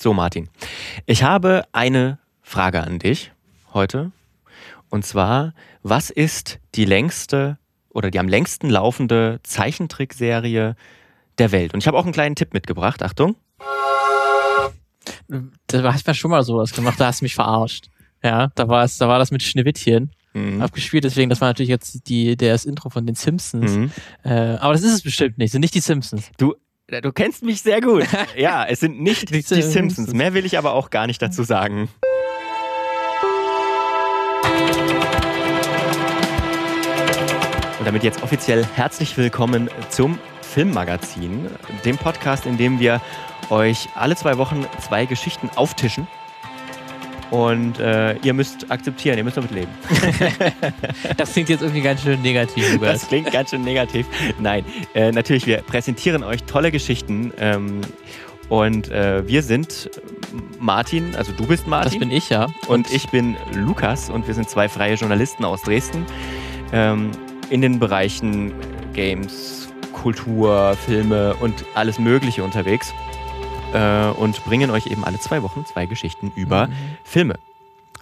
So, Martin, ich habe eine Frage an dich heute. Und zwar, was ist die längste oder die am längsten laufende Zeichentrickserie der Welt? Und ich habe auch einen kleinen Tipp mitgebracht. Achtung. Da hast du schon mal sowas gemacht, da hast du mich verarscht. Ja, da war es, da war das mit Schneewittchen mhm. abgespielt, deswegen, das war natürlich jetzt die, der das Intro von den Simpsons. Mhm. Äh, aber das ist es bestimmt nicht, sind nicht die Simpsons. Du, du kennst mich sehr gut. ja, es sind nicht die, die Simpsons. Mehr will ich aber auch gar nicht dazu sagen. Und damit jetzt offiziell herzlich willkommen zum Filmmagazin, dem Podcast, in dem wir euch alle zwei Wochen zwei Geschichten auftischen und äh, ihr müsst akzeptieren, ihr müsst damit leben. das klingt jetzt irgendwie ganz schön negativ. Lukas. Das klingt ganz schön negativ. Nein, äh, natürlich, wir präsentieren euch tolle Geschichten. Ähm, und äh, wir sind Martin, also du bist Martin. Das bin ich, ja. Und, und ich bin Lukas und wir sind zwei freie Journalisten aus Dresden ähm, in den Bereichen Games, Kultur, Filme und alles Mögliche unterwegs äh, und bringen euch eben alle zwei Wochen zwei Geschichten über mhm. Filme.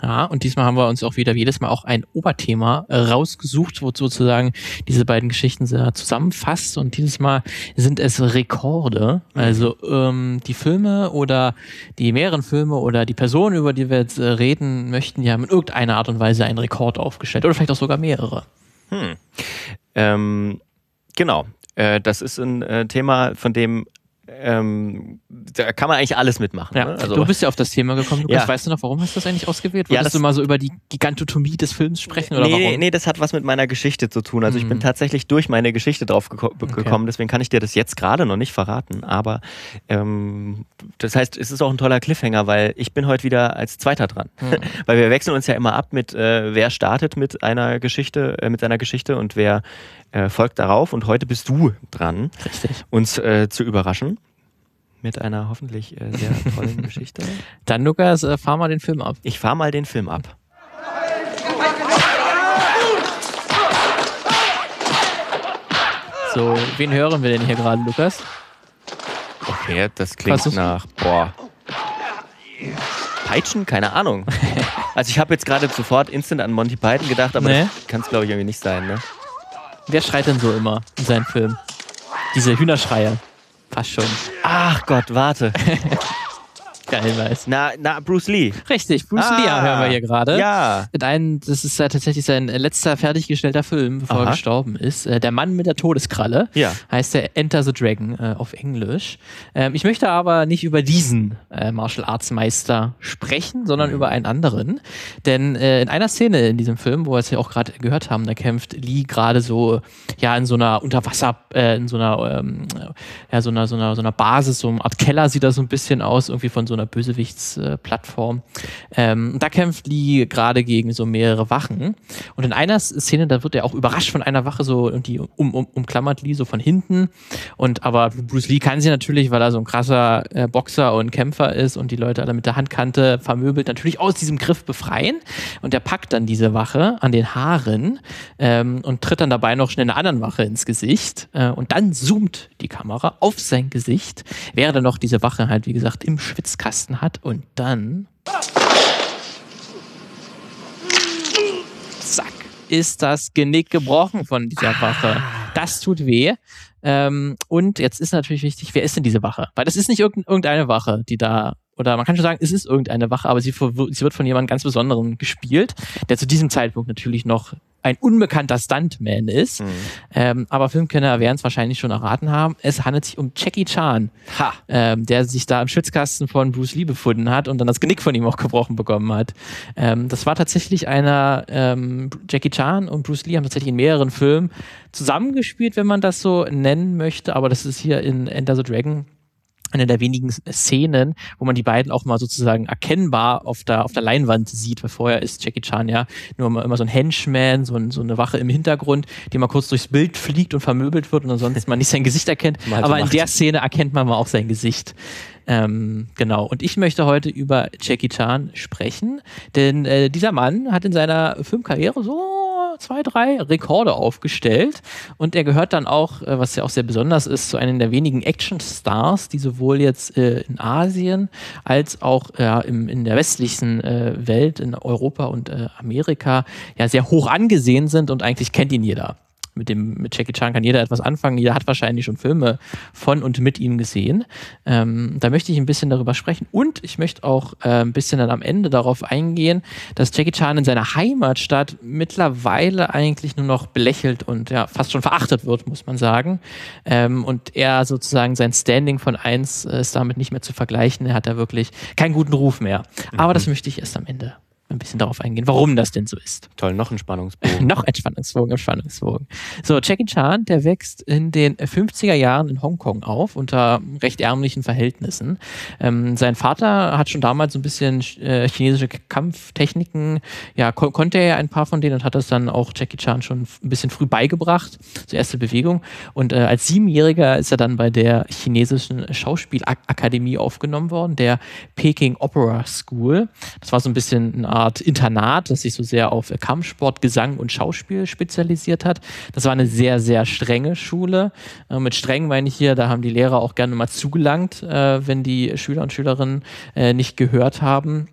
Ja, und diesmal haben wir uns auch wieder jedes Mal auch ein Oberthema äh, rausgesucht, wo sozusagen diese beiden Geschichten zusammenfasst. Und dieses Mal sind es Rekorde. Mhm. Also ähm, die Filme oder die mehreren Filme oder die Personen, über die wir jetzt äh, reden möchten, die haben in irgendeiner Art und Weise einen Rekord aufgestellt. Oder vielleicht auch sogar mehrere. Hm. Ähm, genau. Äh, das ist ein äh, Thema, von dem ähm, da kann man eigentlich alles mitmachen. Ja. Ne? Also, du bist ja auf das Thema gekommen. Lukas, ja. weißt du noch, warum hast du das eigentlich ausgewählt? Wolltest ja, du mal so über die Gigantotomie des Films sprechen? Oder nee, warum? nee, das hat was mit meiner Geschichte zu tun. Also mhm. ich bin mhm. tatsächlich durch meine Geschichte drauf geko okay. gekommen, deswegen kann ich dir das jetzt gerade noch nicht verraten. Aber ähm, das heißt, es ist auch ein toller Cliffhanger, weil ich bin heute wieder als Zweiter dran. Mhm. weil wir wechseln uns ja immer ab mit, äh, wer startet mit einer Geschichte, äh, mit seiner Geschichte und wer äh, folgt darauf. Und heute bist du dran, Richtig. uns äh, zu überraschen mit einer hoffentlich äh, sehr tollen Geschichte. Dann, Lukas, äh, fahr mal den Film ab. Ich fahr mal den Film ab. So, wen hören wir denn hier gerade, Lukas? Okay, das klingt nach, boah. Peitschen? Keine Ahnung. Also ich habe jetzt gerade sofort instant an Monty Python gedacht, aber nee. das kann es glaube ich irgendwie nicht sein, ne? Wer schreit denn so immer in seinen Filmen? Diese Hühnerschreier. Fast schon. Ach Gott, warte. Geil, weiß. Na, na, Bruce Lee. Richtig, Bruce ah, Lee hören wir hier gerade. Ja. Ein, das ist ja tatsächlich sein letzter fertiggestellter Film, bevor Aha. er gestorben ist. Äh, der Mann mit der Todeskralle. Ja. Heißt der Enter the Dragon äh, auf Englisch. Ähm, ich möchte aber nicht über diesen äh, Martial Arts Meister sprechen, sondern mhm. über einen anderen. Denn äh, in einer Szene in diesem Film, wo wir es ja auch gerade gehört haben, da kämpft Lee gerade so, ja, in so einer Unterwasser, äh, in so einer, ähm, ja, so einer, so einer, so einer Basis, so eine Art Keller sieht das so ein bisschen aus, irgendwie von so einer Bösewichtsplattform. Ähm, da kämpft Lee gerade gegen so mehrere Wachen. Und in einer Szene, da wird er auch überrascht von einer Wache so und die um, um, umklammert Lee so von hinten. Und aber Bruce Lee kann sie natürlich, weil er so ein krasser äh, Boxer und Kämpfer ist und die Leute alle mit der Handkante vermöbelt, natürlich aus diesem Griff befreien. Und er packt dann diese Wache an den Haaren ähm, und tritt dann dabei noch schnell einer anderen Wache ins Gesicht. Äh, und dann zoomt die Kamera auf sein Gesicht, während er noch diese Wache halt, wie gesagt, im Schwitzkasten Kasten hat und dann zack ist das Genick gebrochen von dieser Wache. Das tut weh. Ähm, und jetzt ist natürlich wichtig, wer ist denn diese Wache? Weil das ist nicht irgendeine Wache, die da oder man kann schon sagen, es ist irgendeine Wache, aber sie, sie wird von jemandem ganz Besonderen gespielt, der zu diesem Zeitpunkt natürlich noch ein unbekannter Stuntman ist. Mhm. Ähm, aber Filmkenner werden es wahrscheinlich schon erraten haben. Es handelt sich um Jackie Chan, ähm, der sich da im Schwitzkasten von Bruce Lee befunden hat und dann das Genick von ihm auch gebrochen bekommen hat. Ähm, das war tatsächlich einer, ähm, Jackie Chan und Bruce Lee haben tatsächlich in mehreren Filmen zusammengespielt, wenn man das so nennen möchte. Aber das ist hier in Enter the Dragon eine der wenigen Szenen, wo man die beiden auch mal sozusagen erkennbar auf der, auf der Leinwand sieht, weil vorher ist Jackie Chan ja nur immer, immer so ein Henchman, so, ein, so, eine Wache im Hintergrund, die mal kurz durchs Bild fliegt und vermöbelt wird und ansonsten man nicht sein Gesicht erkennt. Aber in der Szene erkennt man mal auch sein Gesicht. Ähm, genau. Und ich möchte heute über Jackie Chan sprechen, denn äh, dieser Mann hat in seiner Filmkarriere so zwei, drei Rekorde aufgestellt und er gehört dann auch, äh, was ja auch sehr besonders ist, zu einem der wenigen Action-Stars, die sowohl jetzt äh, in Asien als auch äh, im, in der westlichen äh, Welt, in Europa und äh, Amerika, ja sehr hoch angesehen sind und eigentlich kennt ihn jeder mit dem mit Jackie Chan kann jeder etwas anfangen. Jeder hat wahrscheinlich schon Filme von und mit ihm gesehen. Ähm, da möchte ich ein bisschen darüber sprechen und ich möchte auch äh, ein bisschen dann am Ende darauf eingehen, dass Jackie Chan in seiner Heimatstadt mittlerweile eigentlich nur noch belächelt und ja fast schon verachtet wird, muss man sagen. Ähm, und er sozusagen sein Standing von eins äh, ist damit nicht mehr zu vergleichen. Er hat da wirklich keinen guten Ruf mehr. Aber mhm. das möchte ich erst am Ende ein bisschen darauf eingehen, warum das denn so ist. Toll, noch ein Spannungsbogen. noch ein Spannungsbogen im Spannungsbogen. So, Jackie Chan, der wächst in den 50er Jahren in Hongkong auf, unter recht ärmlichen Verhältnissen. Ähm, sein Vater hat schon damals so ein bisschen äh, chinesische Kampftechniken, ja, kon konnte er ja ein paar von denen und hat das dann auch Jackie Chan schon ein bisschen früh beigebracht, so erste Bewegung. Und äh, als Siebenjähriger ist er dann bei der chinesischen Schauspielakademie aufgenommen worden, der Peking Opera School. Das war so ein bisschen eine Art Internat, das sich so sehr auf Kampfsport, Gesang und Schauspiel spezialisiert hat. Das war eine sehr, sehr strenge Schule. Äh, mit streng meine ich hier, da haben die Lehrer auch gerne mal zugelangt, äh, wenn die Schüler und Schülerinnen äh, nicht gehört haben.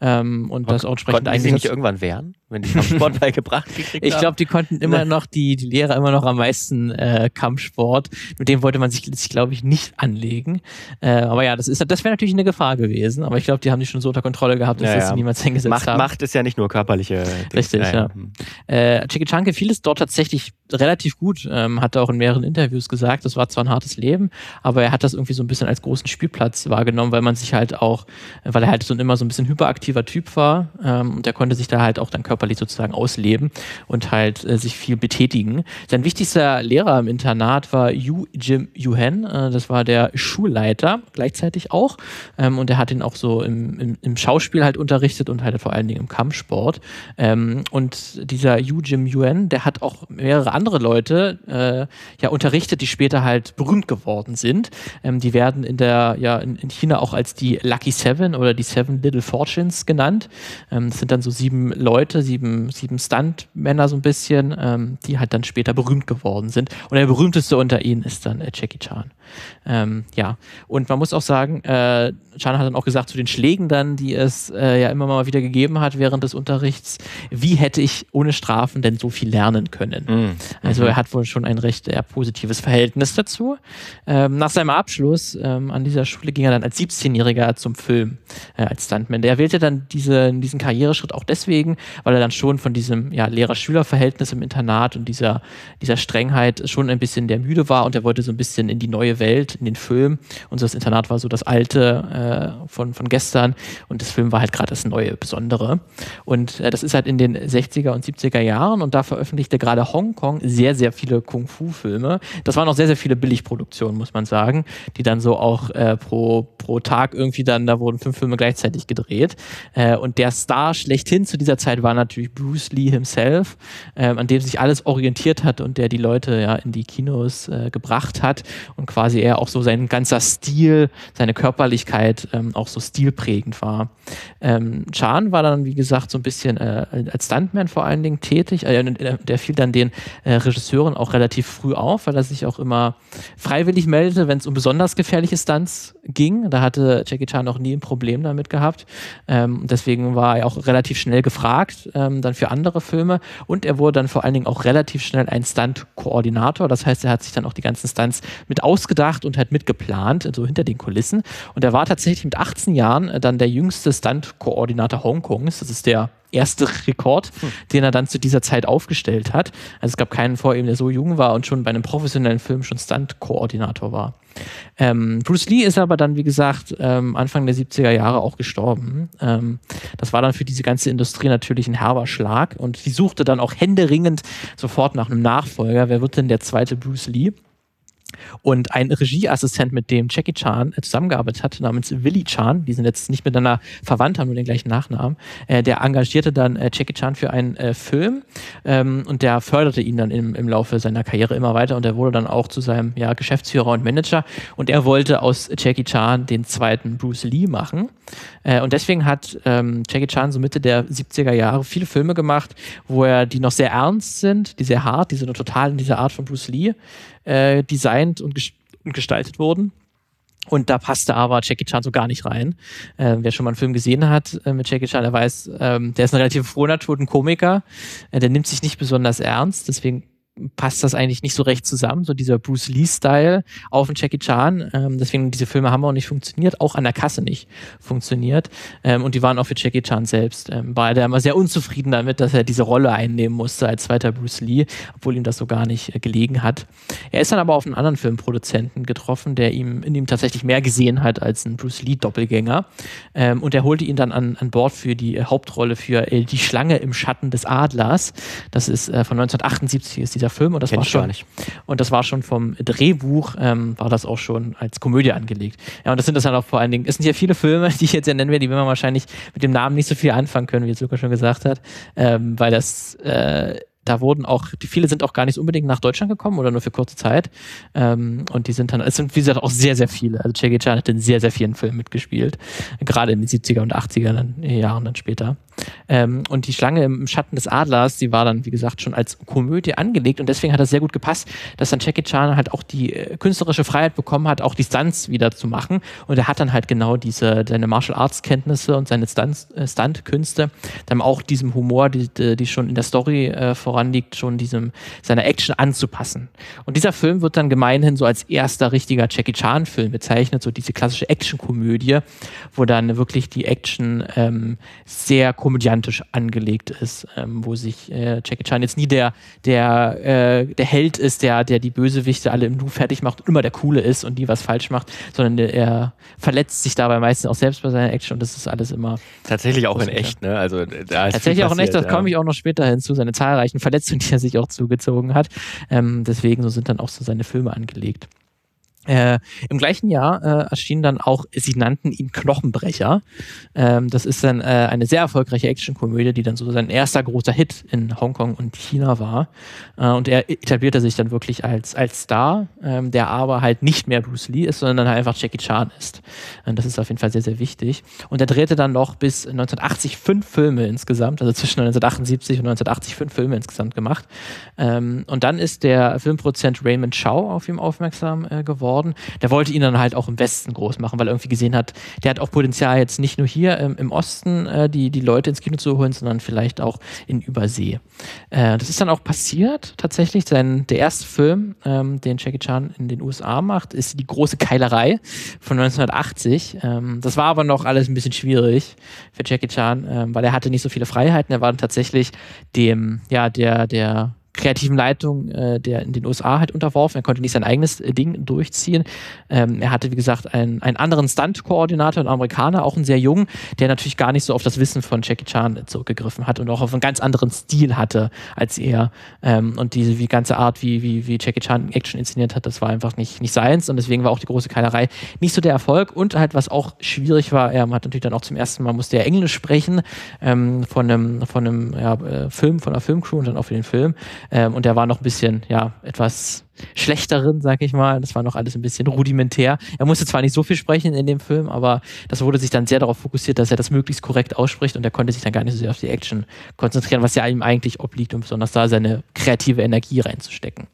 Ähm, und das auch entsprechend eigentlich. Sie nicht irgendwann wehren? Wenn die Kampfsport beigebracht gekriegt Ich glaube, die konnten immer noch, die, die Lehrer immer noch am meisten äh, Kampfsport. Mit dem wollte man sich, glaube ich, nicht anlegen. Äh, aber ja, das ist das wäre natürlich eine Gefahr gewesen. Aber ich glaube, die haben die schon so unter Kontrolle gehabt, dass ja, das ja. niemals hingesetzt Macht, haben. Macht ist ja nicht nur körperliche Dings. Richtig, ja. ja. Äh, Chicky Chunky fiel es dort tatsächlich relativ gut. Ähm, hat er auch in mehreren Interviews gesagt, das war zwar ein hartes Leben, aber er hat das irgendwie so ein bisschen als großen Spielplatz wahrgenommen, weil man sich halt auch, weil er halt so immer so ein bisschen hyperaktiver Typ war ähm, und der konnte sich da halt auch dann körperlich körperlich sozusagen ausleben und halt äh, sich viel betätigen. Sein wichtigster Lehrer im Internat war Yu Jim Yuhen, äh, das war der Schulleiter gleichzeitig auch ähm, und er hat ihn auch so im, im, im, Schauspiel halt unterrichtet und halt vor allen Dingen im Kampfsport. Ähm, und dieser Yu Jim Yuan, der hat auch mehrere andere Leute äh, ja unterrichtet, die später halt berühmt geworden sind. Ähm, die werden in der ja in, in, China auch als die Lucky Seven oder die Seven Little Fortunes genannt. Ähm, das sind dann so sieben Leute, sieben, sieben Stuntmänner so ein bisschen, ähm, die halt dann später berühmt geworden sind. Und der berühmteste unter ihnen ist dann äh, Jackie Chan. Ähm, ja, und man muss auch sagen, äh, Chan hat dann auch gesagt zu den Schlägen dann, die es äh, ja immer mal wieder gegeben hat während des Unterrichts, wie hätte ich ohne Strafen denn so viel lernen können? Mhm. Also er hat wohl schon ein recht eher positives Verhältnis dazu. Ähm, nach seinem Abschluss ähm, an dieser Schule ging er dann als 17-Jähriger zum Film äh, als Stuntman. Der wählte dann diese, diesen Karriereschritt auch deswegen, weil er dann schon von diesem ja, Lehrer-Schüler-Verhältnis im Internat und dieser, dieser Strengheit schon ein bisschen der müde war und er wollte so ein bisschen in die neue Welt, in den Film. Und das Internat war so das alte äh, von, von gestern und das Film war halt gerade das neue Besondere. Und äh, das ist halt in den 60er und 70er Jahren und da veröffentlichte gerade Hongkong sehr, sehr viele Kung-Fu-Filme. Das waren auch sehr, sehr viele Billigproduktionen, muss man sagen, die dann so auch äh, pro, pro Tag irgendwie dann, da wurden fünf Filme gleichzeitig gedreht. Äh, und der Star schlechthin zu dieser Zeit war natürlich Bruce Lee himself, äh, an dem sich alles orientiert hat und der die Leute ja in die Kinos äh, gebracht hat und quasi er auch so sein ganzer Stil, seine Körperlichkeit ähm, auch so stilprägend war. Ähm, Chan war dann, wie gesagt, so ein bisschen äh, als Stuntman vor allen Dingen tätig. Äh, der fiel dann den äh, Regisseuren auch relativ früh auf, weil er sich auch immer freiwillig meldete, wenn es um besonders gefährliche Stunts ging. Da hatte Jackie Chan noch nie ein Problem damit gehabt. Ähm, deswegen war er auch relativ schnell gefragt, ähm, dann für andere Filme. Und er wurde dann vor allen Dingen auch relativ schnell ein Stunt-Koordinator. Das heißt, er hat sich dann auch die ganzen Stunts mit ausgedacht und hat mitgeplant, so hinter den Kulissen. Und er war tatsächlich mit 18 Jahren äh, dann der jüngste Stunt-Koordinator Hongkongs. Das ist der erste Rekord, hm. den er dann zu dieser Zeit aufgestellt hat. Also es gab keinen vor ihm, der so jung war und schon bei einem professionellen Film schon Stunt-Koordinator war. Ähm, Bruce Lee ist aber dann, wie gesagt, ähm, Anfang der 70er Jahre auch gestorben. Ähm, das war dann für diese ganze Industrie natürlich ein herber Schlag und sie suchte dann auch händeringend sofort nach einem Nachfolger. Wer wird denn der zweite Bruce Lee? Und ein Regieassistent, mit dem Jackie Chan äh, zusammengearbeitet hat, namens Willy Chan, die sind jetzt nicht miteinander verwandt, haben nur den gleichen Nachnamen, äh, der engagierte dann äh, Jackie Chan für einen äh, Film ähm, und der förderte ihn dann im, im Laufe seiner Karriere immer weiter und er wurde dann auch zu seinem ja, Geschäftsführer und Manager und er wollte aus Jackie Chan den zweiten Bruce Lee machen. Äh, und deswegen hat ähm, Jackie Chan so Mitte der 70er Jahre viele Filme gemacht, wo er die noch sehr ernst sind, die sehr hart, die so total in dieser Art von Bruce Lee äh, designt und, ges und gestaltet wurden. Und da passte aber Jackie Chan so gar nicht rein. Äh, wer schon mal einen Film gesehen hat äh, mit Jackie Chan, der weiß, ähm, der ist eine relativ frohe Natur, ein Komiker. Äh, der nimmt sich nicht besonders ernst. Deswegen passt das eigentlich nicht so recht zusammen, so dieser Bruce Lee-Style auf den Jackie Chan. Ähm, deswegen, diese Filme haben auch nicht funktioniert, auch an der Kasse nicht funktioniert. Ähm, und die waren auch für Jackie Chan selbst. Ähm, war er immer sehr unzufrieden damit, dass er diese Rolle einnehmen musste als zweiter Bruce Lee, obwohl ihm das so gar nicht äh, gelegen hat. Er ist dann aber auf einen anderen Filmproduzenten getroffen, der ihm in ihm tatsächlich mehr gesehen hat als ein Bruce Lee-Doppelgänger. Ähm, und er holte ihn dann an, an Bord für die äh, Hauptrolle für äh, Die Schlange im Schatten des Adlers. Das ist äh, von 1978 ist dieser Film und das Kenn war schon und das war schon vom Drehbuch ähm, war das auch schon als Komödie angelegt. Ja und das sind das dann auch vor allen Dingen. Es sind ja viele Filme, die ich jetzt ja nennen werde, die man wahrscheinlich mit dem Namen nicht so viel anfangen können, wie jetzt Luca schon gesagt hat, ähm, weil das äh, da wurden auch, die viele sind auch gar nicht unbedingt nach Deutschland gekommen oder nur für kurze Zeit. Ähm, und die sind dann, es sind wie gesagt auch sehr, sehr viele. Also Jackie Chan hat in sehr, sehr vielen Filmen mitgespielt. Gerade in den 70er und 80er dann, Jahren dann später. Ähm, und die Schlange im Schatten des Adlers, die war dann, wie gesagt, schon als Komödie angelegt und deswegen hat das sehr gut gepasst, dass dann Jackie Chan halt auch die äh, künstlerische Freiheit bekommen hat, auch die Stunts wieder zu machen. Und er hat dann halt genau diese, seine Martial Arts Kenntnisse und seine äh, Stunt-Künste, dann auch diesem Humor, die, die schon in der Story äh, voranliegt, schon diesem, seiner Action anzupassen. Und dieser Film wird dann gemeinhin so als erster richtiger Jackie Chan-Film bezeichnet, so diese klassische Action-Komödie, wo dann wirklich die Action ähm, sehr komödiantisch angelegt ist, ähm, wo sich äh, Jackie Chan jetzt nie der, der, äh, der Held ist, der, der die Bösewichte alle im Nu fertig macht und immer der Coole ist und die was falsch macht, sondern der, er verletzt sich dabei meistens auch selbst bei seiner Action und das ist alles immer. Tatsächlich auch in echt, ne? Also da ist Tatsächlich auch in echt, das ja. komme ich auch noch später hinzu, seine zahlreichen Verletzungen, die er sich auch zugezogen hat. Ähm, deswegen so sind dann auch so seine Filme angelegt. Äh, Im gleichen Jahr äh, erschien dann auch, sie nannten ihn Knochenbrecher. Ähm, das ist dann äh, eine sehr erfolgreiche Actionkomödie, die dann so sein erster großer Hit in Hongkong und China war. Äh, und er etablierte sich dann wirklich als, als Star, ähm, der aber halt nicht mehr Bruce Lee ist, sondern halt einfach Jackie Chan ist. Und das ist auf jeden Fall sehr, sehr wichtig. Und er drehte dann noch bis 1980 fünf Filme insgesamt, also zwischen 1978 und 1980 fünf Filme insgesamt gemacht. Ähm, und dann ist der Filmproduzent Raymond Chow auf ihn aufmerksam äh, geworden geworden. Der wollte ihn dann halt auch im Westen groß machen, weil er irgendwie gesehen hat, der hat auch Potenzial jetzt nicht nur hier ähm, im Osten äh, die, die Leute ins Kino zu holen, sondern vielleicht auch in Übersee. Äh, das ist dann auch passiert tatsächlich. Sein, der erste Film, ähm, den Jackie Chan in den USA macht, ist Die große Keilerei von 1980. Ähm, das war aber noch alles ein bisschen schwierig für Jackie Chan, ähm, weil er hatte nicht so viele Freiheiten. Er war dann tatsächlich dem, ja, der, der kreativen Leitung äh, der in den USA halt unterworfen. Er konnte nicht sein eigenes äh, Ding durchziehen. Ähm, er hatte, wie gesagt, einen, einen anderen Stunt-Koordinator, einen Amerikaner, auch einen sehr jungen, der natürlich gar nicht so auf das Wissen von Jackie Chan zurückgegriffen hat und auch auf einen ganz anderen Stil hatte als er. Ähm, und diese wie ganze Art, wie, wie, wie Jackie Chan Action inszeniert hat, das war einfach nicht, nicht seins und deswegen war auch die große Keilerei nicht so der Erfolg und halt, was auch schwierig war, er hat natürlich dann auch zum ersten Mal musste er Englisch sprechen ähm, von einem, von einem ja, äh, Film, von einer Filmcrew und dann auch für den Film. Ähm, und der war noch ein bisschen, ja, etwas schlechteren, sag ich mal. Das war noch alles ein bisschen rudimentär. Er musste zwar nicht so viel sprechen in dem Film, aber das wurde sich dann sehr darauf fokussiert, dass er das möglichst korrekt ausspricht und er konnte sich dann gar nicht so sehr auf die Action konzentrieren, was ja ihm eigentlich obliegt, um besonders da seine kreative Energie reinzustecken.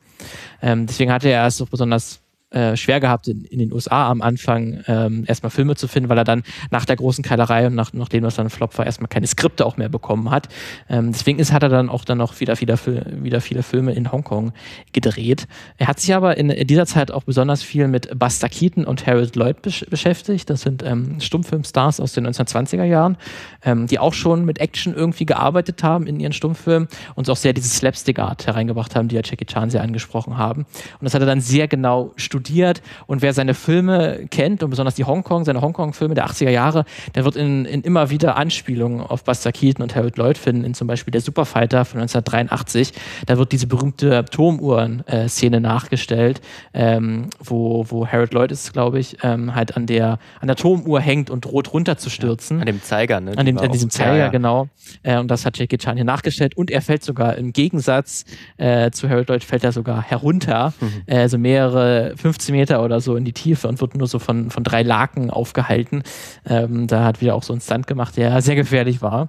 Ähm, deswegen hatte er es so besonders äh, schwer gehabt, in, in, den USA am Anfang ähm, erstmal Filme zu finden, weil er dann nach der großen Keilerei und nach, nachdem das dann Flop war, erstmal keine Skripte auch mehr bekommen hat. Ähm, deswegen ist, hat er dann auch dann noch wieder, wieder, wieder viele Filme in Hongkong gedreht. Er hat sich aber in, dieser Zeit auch besonders viel mit Buster Keaton und Harold Lloyd besch beschäftigt. Das sind ähm, Stummfilmstars aus den 1920er Jahren, ähm, die auch schon mit Action irgendwie gearbeitet haben in ihren Stummfilmen und auch sehr diese Slapstick-Art hereingebracht haben, die ja Jackie Chan sehr angesprochen haben. Und das hat er dann sehr genau studiert studiert und wer seine Filme kennt und besonders die Hongkong, seine Hongkong-Filme der 80er Jahre, der wird in, in immer wieder Anspielungen auf Buster Keaton und Harold Lloyd finden, in zum Beispiel der Superfighter von 1983. Da wird diese berühmte Turmuhren-Szene nachgestellt, ähm, wo, wo Harold Lloyd ist, glaube ich, ähm, halt an der, an der Turmuhr hängt und droht runterzustürzen. Ja, an dem Zeiger, ne? An, dem, an diesem Zeiger, ja, genau. Äh, und das hat Jackie Chan hier nachgestellt und er fällt sogar im Gegensatz äh, zu Harold Lloyd fällt er sogar herunter, mhm. äh, also mehrere 15 Meter oder so in die Tiefe und wird nur so von, von drei Laken aufgehalten. Ähm, da hat wieder auch so ein Stunt gemacht, der sehr gefährlich war.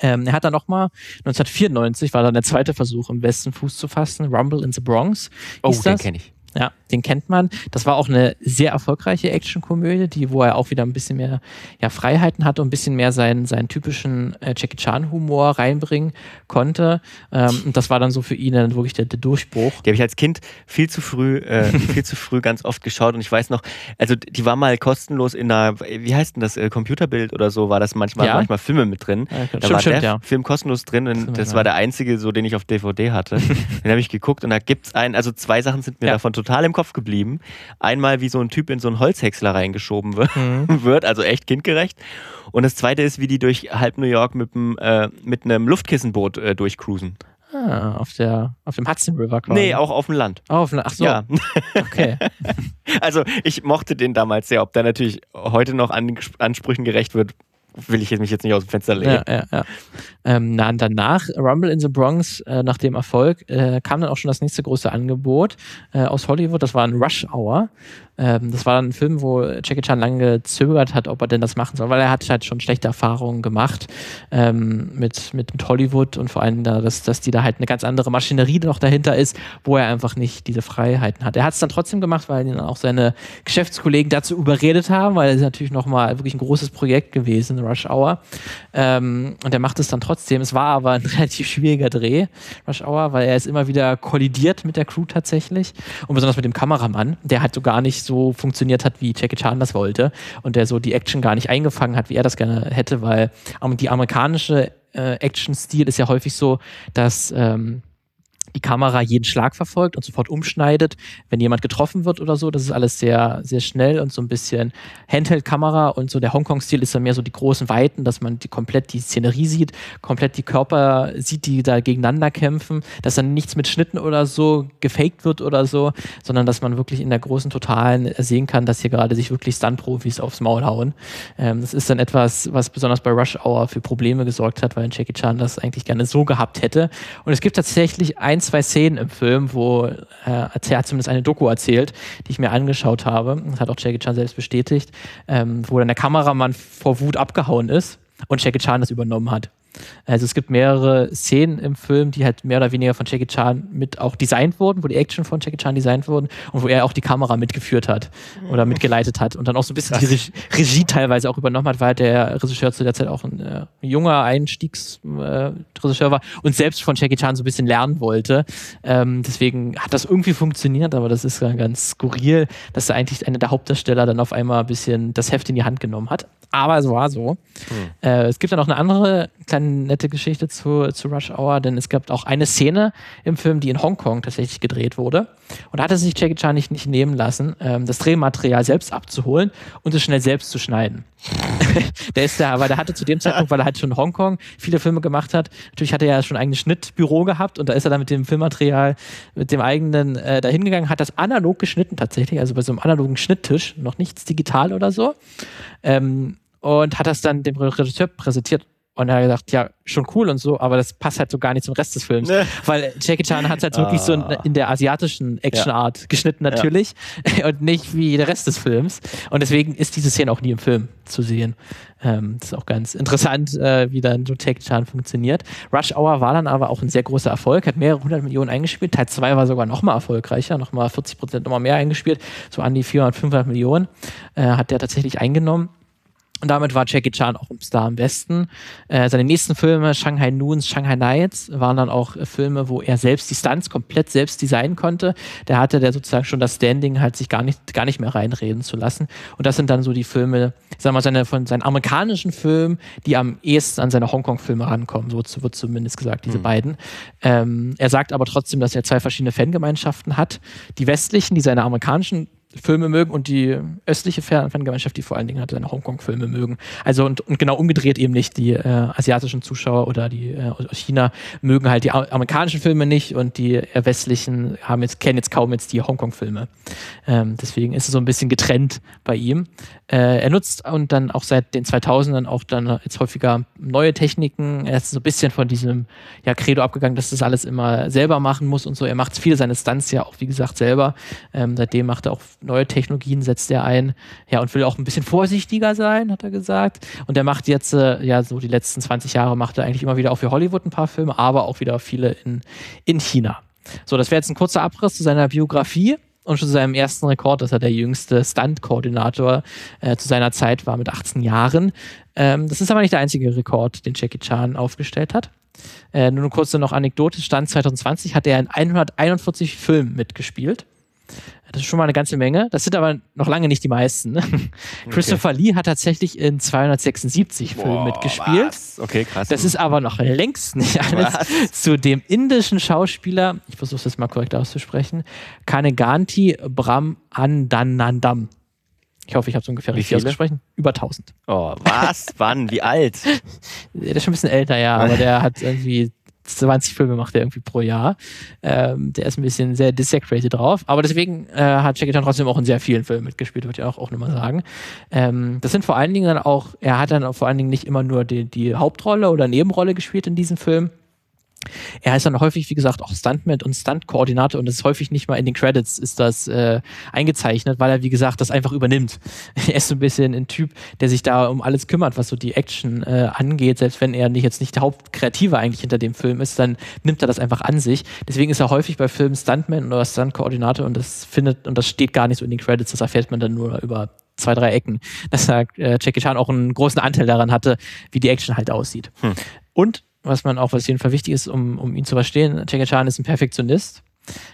Ähm, er hat dann nochmal, 1994 war dann der zweite Versuch, im Westen Fuß zu fassen, Rumble in the Bronx. Oh, den kenne ich. Ja, den kennt man. Das war auch eine sehr erfolgreiche Actionkomödie, die, wo er auch wieder ein bisschen mehr ja, Freiheiten hatte und ein bisschen mehr seinen, seinen typischen äh, Jackie Chan-Humor reinbringen konnte. Ähm, und das war dann so für ihn dann wirklich der, der Durchbruch. Die habe ich als Kind viel zu früh, äh, viel zu früh ganz oft geschaut und ich weiß noch, also die war mal kostenlos in einer, wie heißt denn das, äh, Computerbild oder so, war das manchmal, ja. manchmal Filme mit drin. Ja, da stimmt, war stimmt, der ja. Film kostenlos drin und das, das war der einzige, so den ich auf DVD hatte. den habe ich geguckt und da gibt es einen, also zwei Sachen sind mir davon total im Kopf geblieben. Einmal, wie so ein Typ in so einen Holzhäcksler reingeschoben wird, mhm. wird also echt kindgerecht. Und das zweite ist, wie die durch halb New York mit, dem, äh, mit einem Luftkissenboot äh, durchcruisen. Ah, auf, der, auf dem Hudson River quasi. Nee, auch auf dem Land. Oh, auf dem Ach so. Ja. Okay. also ich mochte den damals sehr. Ob der natürlich heute noch an Ansprüchen gerecht wird, will ich mich jetzt nicht aus dem Fenster legen. Ja, ja, ja. Ähm, na, danach, Rumble in the Bronx, äh, nach dem Erfolg, äh, kam dann auch schon das nächste große Angebot äh, aus Hollywood. Das war ein Rush Hour. Ähm, das war dann ein Film, wo Jackie Chan lange gezögert hat, ob er denn das machen soll, weil er hat halt schon schlechte Erfahrungen gemacht ähm, mit, mit, mit Hollywood und vor allem, da, dass, dass die da halt eine ganz andere Maschinerie noch dahinter ist, wo er einfach nicht diese Freiheiten hat. Er hat es dann trotzdem gemacht, weil ihn auch seine Geschäftskollegen dazu überredet haben, weil es natürlich nochmal wirklich ein großes Projekt gewesen, Rush Hour. Ähm, und er macht es dann trotzdem. Es war aber ein relativ schwieriger Dreh, Rush Hour, weil er ist immer wieder kollidiert mit der Crew tatsächlich und besonders mit dem Kameramann, der halt so gar nicht so funktioniert hat, wie Jackie Chan das wollte und der so die Action gar nicht eingefangen hat, wie er das gerne hätte, weil die amerikanische äh, Action-Stil ist ja häufig so, dass ähm, die Kamera jeden Schlag verfolgt und sofort umschneidet, wenn jemand getroffen wird oder so. Das ist alles sehr, sehr schnell und so ein bisschen Handheld-Kamera und so der Hongkong-Stil ist dann mehr so die großen Weiten, dass man die komplett die Szenerie sieht, komplett die Körper sieht, die da gegeneinander kämpfen, dass dann nichts mit Schnitten oder so gefaked wird oder so, sondern dass man wirklich in der großen Totalen sehen kann, dass hier gerade sich wirklich Stunt-Profis aufs Maul hauen. Ähm, das ist dann etwas, was besonders bei Rush Hour für Probleme gesorgt hat, weil Jackie Chan das eigentlich gerne so gehabt hätte. Und es gibt tatsächlich ein zwei Szenen im Film, wo äh, er hat zumindest eine Doku erzählt, die ich mir angeschaut habe. Das hat auch Jackie Chan selbst bestätigt, ähm, wo dann der Kameramann vor Wut abgehauen ist und Jackie Chan das übernommen hat. Also es gibt mehrere Szenen im Film, die halt mehr oder weniger von Jackie Chan mit auch designt wurden, wo die Action von Jackie Chan designt wurden und wo er auch die Kamera mitgeführt hat oder mitgeleitet hat und dann auch so ein bisschen Krass. die Regie teilweise auch übernommen hat, weil der Regisseur zu der Zeit auch ein äh, junger Einstiegsregisseur äh, war und selbst von Jackie Chan so ein bisschen lernen wollte. Ähm, deswegen hat das irgendwie funktioniert, aber das ist ganz skurril, dass da eigentlich einer der Hauptdarsteller dann auf einmal ein bisschen das Heft in die Hand genommen hat. Aber es war so. Hm. Äh, es gibt dann noch eine andere kleine nette Geschichte zu, zu Rush Hour, denn es gab auch eine Szene im Film, die in Hongkong tatsächlich gedreht wurde. Und da hat es sich Jackie Chan nicht, nicht nehmen lassen, ähm, das Drehmaterial selbst abzuholen und es schnell selbst zu schneiden. der ist da, weil der hatte zu dem Zeitpunkt, weil er halt schon in Hongkong viele Filme gemacht hat, natürlich hat er ja schon ein eigenes Schnittbüro gehabt und da ist er dann mit dem Filmmaterial, mit dem eigenen äh, dahin gegangen, hat das analog geschnitten tatsächlich, also bei so einem analogen Schnitttisch, noch nichts digital oder so. Ähm, und hat das dann dem Regisseur präsentiert und er hat gesagt, ja, schon cool und so, aber das passt halt so gar nicht zum Rest des Films. Nee. Weil Jackie Chan hat es halt wirklich so in, ah. in, der asiatischen Action-Art ja. geschnitten natürlich ja. und nicht wie der Rest des Films. Und deswegen ist diese Szene auch nie im Film zu sehen. Ähm, das ist auch ganz interessant, äh, wie dann so Jackie Chan funktioniert. Rush Hour war dann aber auch ein sehr großer Erfolg, hat mehrere hundert Millionen eingespielt. Teil 2 war sogar noch mal erfolgreicher, noch mal 40 Prozent noch mal mehr eingespielt, so an die 400, 500 Millionen äh, hat der tatsächlich eingenommen. Und damit war Jackie Chan auch ein Star im Westen. Äh, seine nächsten Filme, Shanghai Noons, Shanghai Nights, waren dann auch äh, Filme, wo er selbst die Stunts komplett selbst designen konnte. Der hatte der sozusagen schon das Standing, halt sich gar nicht, gar nicht mehr reinreden zu lassen. Und das sind dann so die Filme, sagen wir mal, seine, von seinen amerikanischen Filmen, die am ehesten an seine Hongkong-Filme rankommen. So wird zumindest gesagt, diese mhm. beiden. Ähm, er sagt aber trotzdem, dass er zwei verschiedene Fangemeinschaften hat. Die westlichen, die seine amerikanischen Filme mögen und die östliche Fangemeinschaft, die vor allen Dingen halt seine Hongkong-Filme mögen. Also und, und, genau umgedreht eben nicht. Die äh, asiatischen Zuschauer oder die äh, aus China mögen halt die amerikanischen Filme nicht und die äh, westlichen haben jetzt, kennen jetzt kaum jetzt die Hongkong-Filme. Ähm, deswegen ist es so ein bisschen getrennt bei ihm. Äh, er nutzt und dann auch seit den 2000ern auch dann jetzt häufiger neue Techniken. Er ist so ein bisschen von diesem ja, Credo abgegangen, dass das alles immer selber machen muss und so. Er macht viele seine Stunts ja auch, wie gesagt, selber. Ähm, seitdem macht er auch neue Technologien setzt er ein, ja, und will auch ein bisschen vorsichtiger sein, hat er gesagt. Und er macht jetzt, äh, ja, so die letzten 20 Jahre macht er eigentlich immer wieder auch für Hollywood ein paar Filme, aber auch wieder viele in, in China. So, das wäre jetzt ein kurzer Abriss zu seiner Biografie und zu seinem ersten Rekord, dass er der jüngste Stunt-Koordinator äh, zu seiner Zeit war mit 18 Jahren. Ähm, das ist aber nicht der einzige Rekord, den Jackie Chan aufgestellt hat. Äh, nur eine kurze noch Anekdote. Stand 2020 hat er in 141 Filmen mitgespielt. Das ist schon mal eine ganze Menge. Das sind aber noch lange nicht die meisten. Ne? Christopher Lee hat tatsächlich in 276 Boah, Filmen mitgespielt. Was? Okay, krass. Das ist aber noch längst nicht alles was? zu dem indischen Schauspieler, ich versuche das mal korrekt auszusprechen, Kaneganti Bram Andanandam. Ich hoffe, ich habe es ungefähr richtig ausgesprochen. Über 1000. Oh, was? Wann? Wie alt? Der ist schon ein bisschen älter, ja, aber der hat irgendwie 20 Filme macht er irgendwie pro Jahr. Ähm, der ist ein bisschen sehr desecrated drauf. Aber deswegen äh, hat Jackie Chan trotzdem auch in sehr vielen Filmen mitgespielt, würde ich auch, auch nochmal sagen. Ähm, das sind vor allen Dingen dann auch, er hat dann auch vor allen Dingen nicht immer nur die, die Hauptrolle oder Nebenrolle gespielt in diesem Film, er ist dann häufig, wie gesagt, auch Stuntman und Stunt-Koordinator und das ist häufig nicht mal in den Credits ist das äh, eingezeichnet, weil er, wie gesagt, das einfach übernimmt. er ist so ein bisschen ein Typ, der sich da um alles kümmert, was so die Action äh, angeht. Selbst wenn er nicht jetzt nicht der Hauptkreative eigentlich hinter dem Film ist, dann nimmt er das einfach an sich. Deswegen ist er häufig bei Filmen Stuntman oder Stunt-Koordinator und das findet und das steht gar nicht so in den Credits. Das erfährt man dann nur über zwei, drei Ecken, dass er, äh, Jackie Chan auch einen großen Anteil daran hatte, wie die Action halt aussieht. Hm. Und was man auch, was jedenfalls wichtig ist, um, um ihn zu verstehen, Jackie Chan ist ein Perfektionist.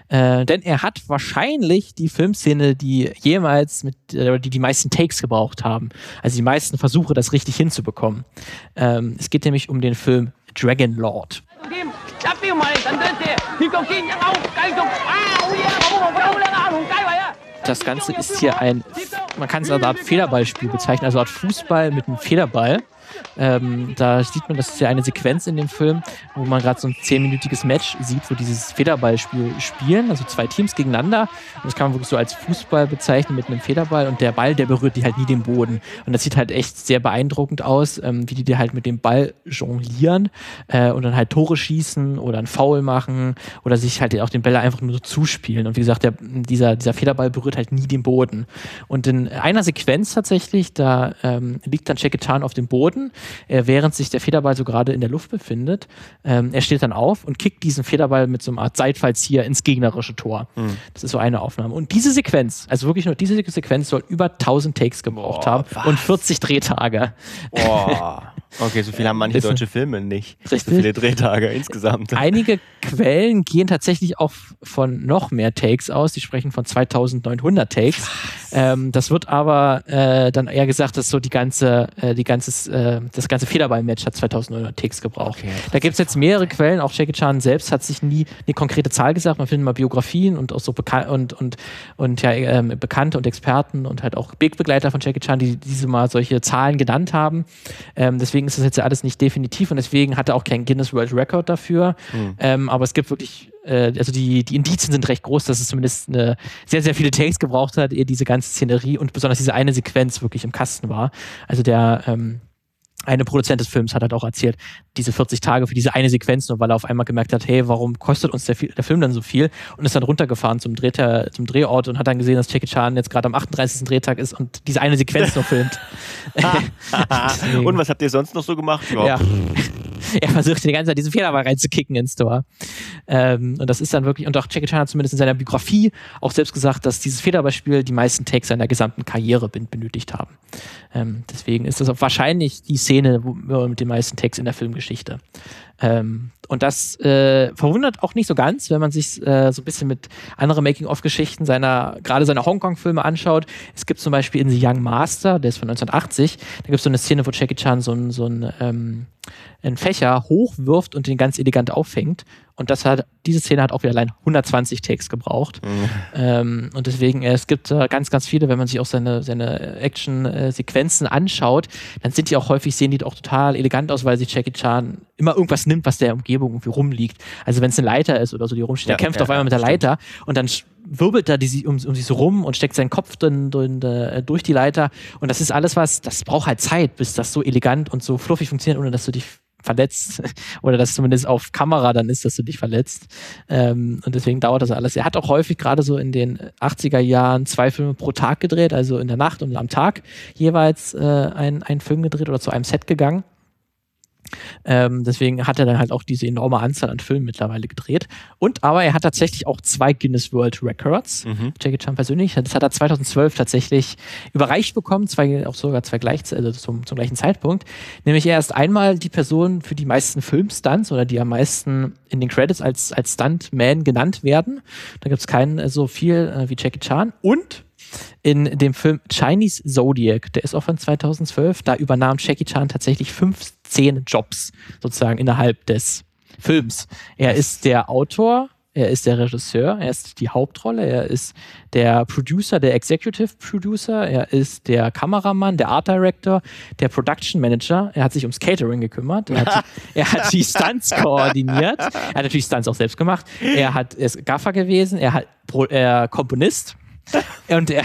Äh, denn er hat wahrscheinlich die Filmszene, die jemals mit, äh, die die meisten Takes gebraucht haben. Also die meisten Versuche, das richtig hinzubekommen. Ähm, es geht nämlich um den Film Dragon Lord. Das Ganze ist hier ein, man kann es als Art Federballspiel bezeichnen, also Art Fußball mit einem Federball. Ähm, da sieht man, das ist ja eine Sequenz in dem Film, wo man gerade so ein zehnminütiges Match sieht, wo dieses Federballspiel spielen, also zwei Teams gegeneinander. Und das kann man wirklich so als Fußball bezeichnen mit einem Federball und der Ball, der berührt die halt nie den Boden. Und das sieht halt echt sehr beeindruckend aus, ähm, wie die dir halt mit dem Ball jonglieren äh, und dann halt Tore schießen oder einen Foul machen oder sich halt auch den Bälle einfach nur so zuspielen. Und wie gesagt, der, dieser, dieser Federball berührt halt nie den Boden. Und in einer Sequenz tatsächlich, da ähm, liegt dann Chan auf dem Boden äh, während sich der Federball so gerade in der Luft befindet. Ähm, er steht dann auf und kickt diesen Federball mit so einer Art Seitfallzieher ins gegnerische Tor. Mhm. Das ist so eine Aufnahme. Und diese Sequenz, also wirklich nur diese Sequenz, soll über 1000 Takes gebraucht Boah, haben was? und 40 Drehtage. Boah. Okay, so viel haben manche deutsche Filme nicht. Richtig. So viele Drehtage insgesamt. Einige Quellen gehen tatsächlich auch von noch mehr Takes aus. Die sprechen von 2900 Takes. Ähm, das wird aber äh, dann eher gesagt, dass so die ganze, äh, die ganze, äh, das ganze Federball-Match hat 2900 Takes gebraucht. Okay, da gibt es jetzt mehrere Quellen. Auch Jackie Chan selbst hat sich nie eine konkrete Zahl gesagt. Man findet mal Biografien und auch so bekannt und und und ja ähm, Bekannte und Experten und halt auch Wegbegleiter von Jackie Chan, die diese mal solche Zahlen genannt haben. Ähm, deswegen ist das jetzt ja alles nicht definitiv und deswegen hat er auch keinen Guinness World Record dafür. Mhm. Ähm, aber es gibt wirklich äh, also die, die Indizien sind recht groß, dass es zumindest eine, sehr, sehr viele Takes gebraucht hat, ehe diese ganze Szenerie und besonders diese eine Sequenz wirklich im Kasten war. Also der ähm, eine Produzent des Films hat halt auch erzählt, diese 40 Tage für diese eine Sequenz, nur weil er auf einmal gemerkt hat, hey, warum kostet uns der, der Film dann so viel? Und ist dann runtergefahren zum, Drehter, zum Drehort und hat dann gesehen, dass Jackie Chan jetzt gerade am 38. Drehtag ist und diese eine Sequenz noch filmt. und was habt ihr sonst noch so gemacht? Ja. er versucht die ganze Zeit diesen Fehler mal reinzukicken ins Tor. Ähm, und das ist dann wirklich, und auch Jackie Chan hat zumindest in seiner Biografie auch selbst gesagt, dass dieses Federbeispiel die meisten Takes seiner gesamten Karriere benötigt haben. Ähm, deswegen ist das auch wahrscheinlich die Szene mit den meisten Takes in der Filmgeschichte. Ähm, und das äh, verwundert auch nicht so ganz, wenn man sich äh, so ein bisschen mit anderen Making-of-Geschichten seiner, gerade seiner Hongkong-Filme anschaut. Es gibt zum Beispiel in The Young Master, der ist von 1980, da gibt es so eine Szene, wo Jackie Chan so ein, so ein ähm, einen Fächer hochwirft und den ganz elegant auffängt. Und das hat, diese Szene hat auch wieder allein 120 Takes gebraucht. Mhm. Ähm, und deswegen, äh, es gibt äh, ganz, ganz viele, wenn man sich auch seine, seine Action-Sequenzen anschaut, dann sind die auch häufig, sehen die auch total elegant aus, weil sich Jackie Chan immer irgendwas nimmt, was der Umgebung irgendwie rumliegt. Also wenn es eine Leiter ist oder so, die rumsteht, ja, der kämpft ja, auf einmal mit der Leiter und dann wirbelt er die, um, um sich so rum und steckt seinen Kopf drin, drin äh, durch die Leiter. Und das ist alles was, das braucht halt Zeit, bis das so elegant und so fluffig funktioniert, ohne dass du dich verletzt oder dass zumindest auf Kamera dann ist, dass du dich verletzt. Ähm, und deswegen dauert das alles. Er hat auch häufig gerade so in den 80er Jahren zwei Filme pro Tag gedreht, also in der Nacht und am Tag jeweils äh, ein, einen Film gedreht oder zu einem Set gegangen. Ähm, deswegen hat er dann halt auch diese enorme Anzahl an Filmen mittlerweile gedreht. Und aber er hat tatsächlich auch zwei Guinness World Records. Mhm. Jackie Chan persönlich. Das hat er 2012 tatsächlich überreicht bekommen, zwei, auch sogar zwei gleich, also zum, zum gleichen Zeitpunkt. Nämlich er ist einmal die Person für die meisten Filmstunts oder die am meisten in den Credits als, als Stuntman genannt werden. Da gibt es keinen äh, so viel äh, wie Jackie Chan. Und in dem Film Chinese Zodiac, der ist auch von 2012, da übernahm Jackie Chan tatsächlich 15 Jobs sozusagen innerhalb des Films. Er ist der Autor, er ist der Regisseur, er ist die Hauptrolle, er ist der Producer, der Executive Producer, er ist der Kameramann, der Art Director, der Production Manager, er hat sich ums Catering gekümmert, er hat, er hat die Stunts koordiniert, er hat natürlich Stunts auch selbst gemacht, er hat, er ist Gaffer gewesen, er hat er Komponist, und er,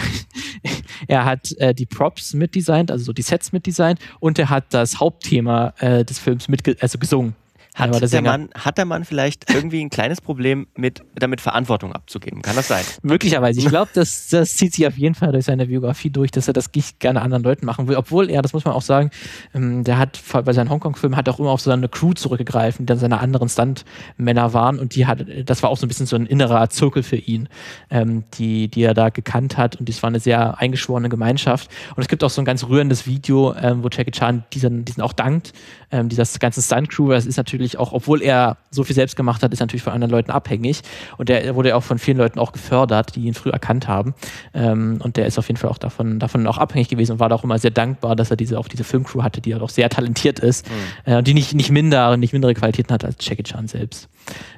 er hat äh, die Props mitdesignt, also so die Sets mitdesignt und er hat das Hauptthema äh, des Films mit, also gesungen. Hat der, der, Mann, hat der Mann vielleicht irgendwie ein kleines Problem mit, damit Verantwortung abzugeben? Kann das sein? Möglicherweise. Ich glaube, das, das zieht sich auf jeden Fall durch seine Biografie durch, dass er das nicht gerne anderen Leuten machen will. Obwohl er, das muss man auch sagen, ähm, der hat bei seinen Hongkong-Filmen hat auch immer auf so eine Crew zurückgegriffen, die dann seine anderen Stuntmänner waren und die hat, das war auch so ein bisschen so ein innerer Zirkel für ihn, ähm, die, die er da gekannt hat und das war eine sehr eingeschworene Gemeinschaft. Und es gibt auch so ein ganz rührendes Video, ähm, wo Jackie Chan diesen, diesen auch dankt, dieser ganzen Stunt-Crew, das ist natürlich natürlich auch, obwohl er so viel selbst gemacht hat, ist natürlich von anderen Leuten abhängig. Und der wurde auch von vielen Leuten auch gefördert, die ihn früh erkannt haben. Ähm, und der ist auf jeden Fall auch davon, davon auch abhängig gewesen und war da auch immer sehr dankbar, dass er diese, auch diese Filmcrew hatte, die halt auch sehr talentiert ist, mhm. äh, die nicht, nicht minder, nicht mindere Qualitäten hat als Jackie Chan selbst.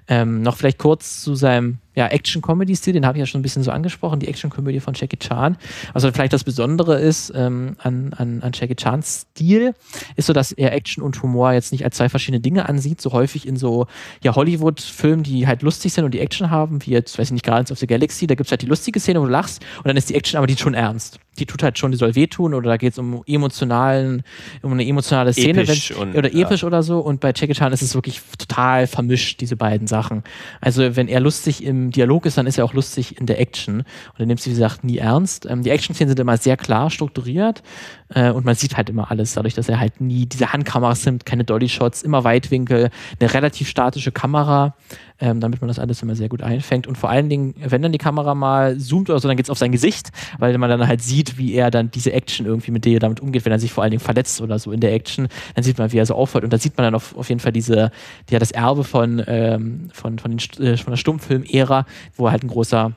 Ähm, noch vielleicht kurz zu seinem ja, Action-Comedy-Stil, den habe ich ja schon ein bisschen so angesprochen, die Action-Komödie von Jackie Chan. Also vielleicht das Besondere ist ähm, an, an, an Jackie Chans Stil, ist so, dass er Action und Humor jetzt nicht als zwei verschiedene Dinge ansieht, so häufig in so ja, Hollywood-Filmen, die halt lustig sind und die Action haben, wie jetzt, weiß ich nicht, Guardians of the Galaxy, da gibt es halt die lustige Szene, wo du lachst und dann ist die Action aber die schon ernst die tut halt schon, die soll wehtun oder da geht es um emotionalen, um eine emotionale Szene episch und, oder episch ja. oder so. Und bei Chan ist es wirklich total vermischt, diese beiden Sachen. Also wenn er lustig im Dialog ist, dann ist er auch lustig in der Action. Und er nimmt sie, wie gesagt, nie ernst. Ähm, die Action-Szenen sind immer sehr klar strukturiert äh, und man sieht halt immer alles, dadurch, dass er halt nie diese Handkameras nimmt, keine Dolly-Shots, immer Weitwinkel, eine relativ statische Kamera ähm, damit man das alles immer sehr gut einfängt. Und vor allen Dingen, wenn dann die Kamera mal zoomt oder so, dann geht es auf sein Gesicht, weil man dann halt sieht, wie er dann diese Action irgendwie mit der damit umgeht, wenn er sich vor allen Dingen verletzt oder so in der Action, dann sieht man, wie er so aufhört. Und da sieht man dann auf, auf jeden Fall diese, ja, das Erbe von, ähm, von, von, den, äh, von der Stummfilm-Ära, wo er halt ein großer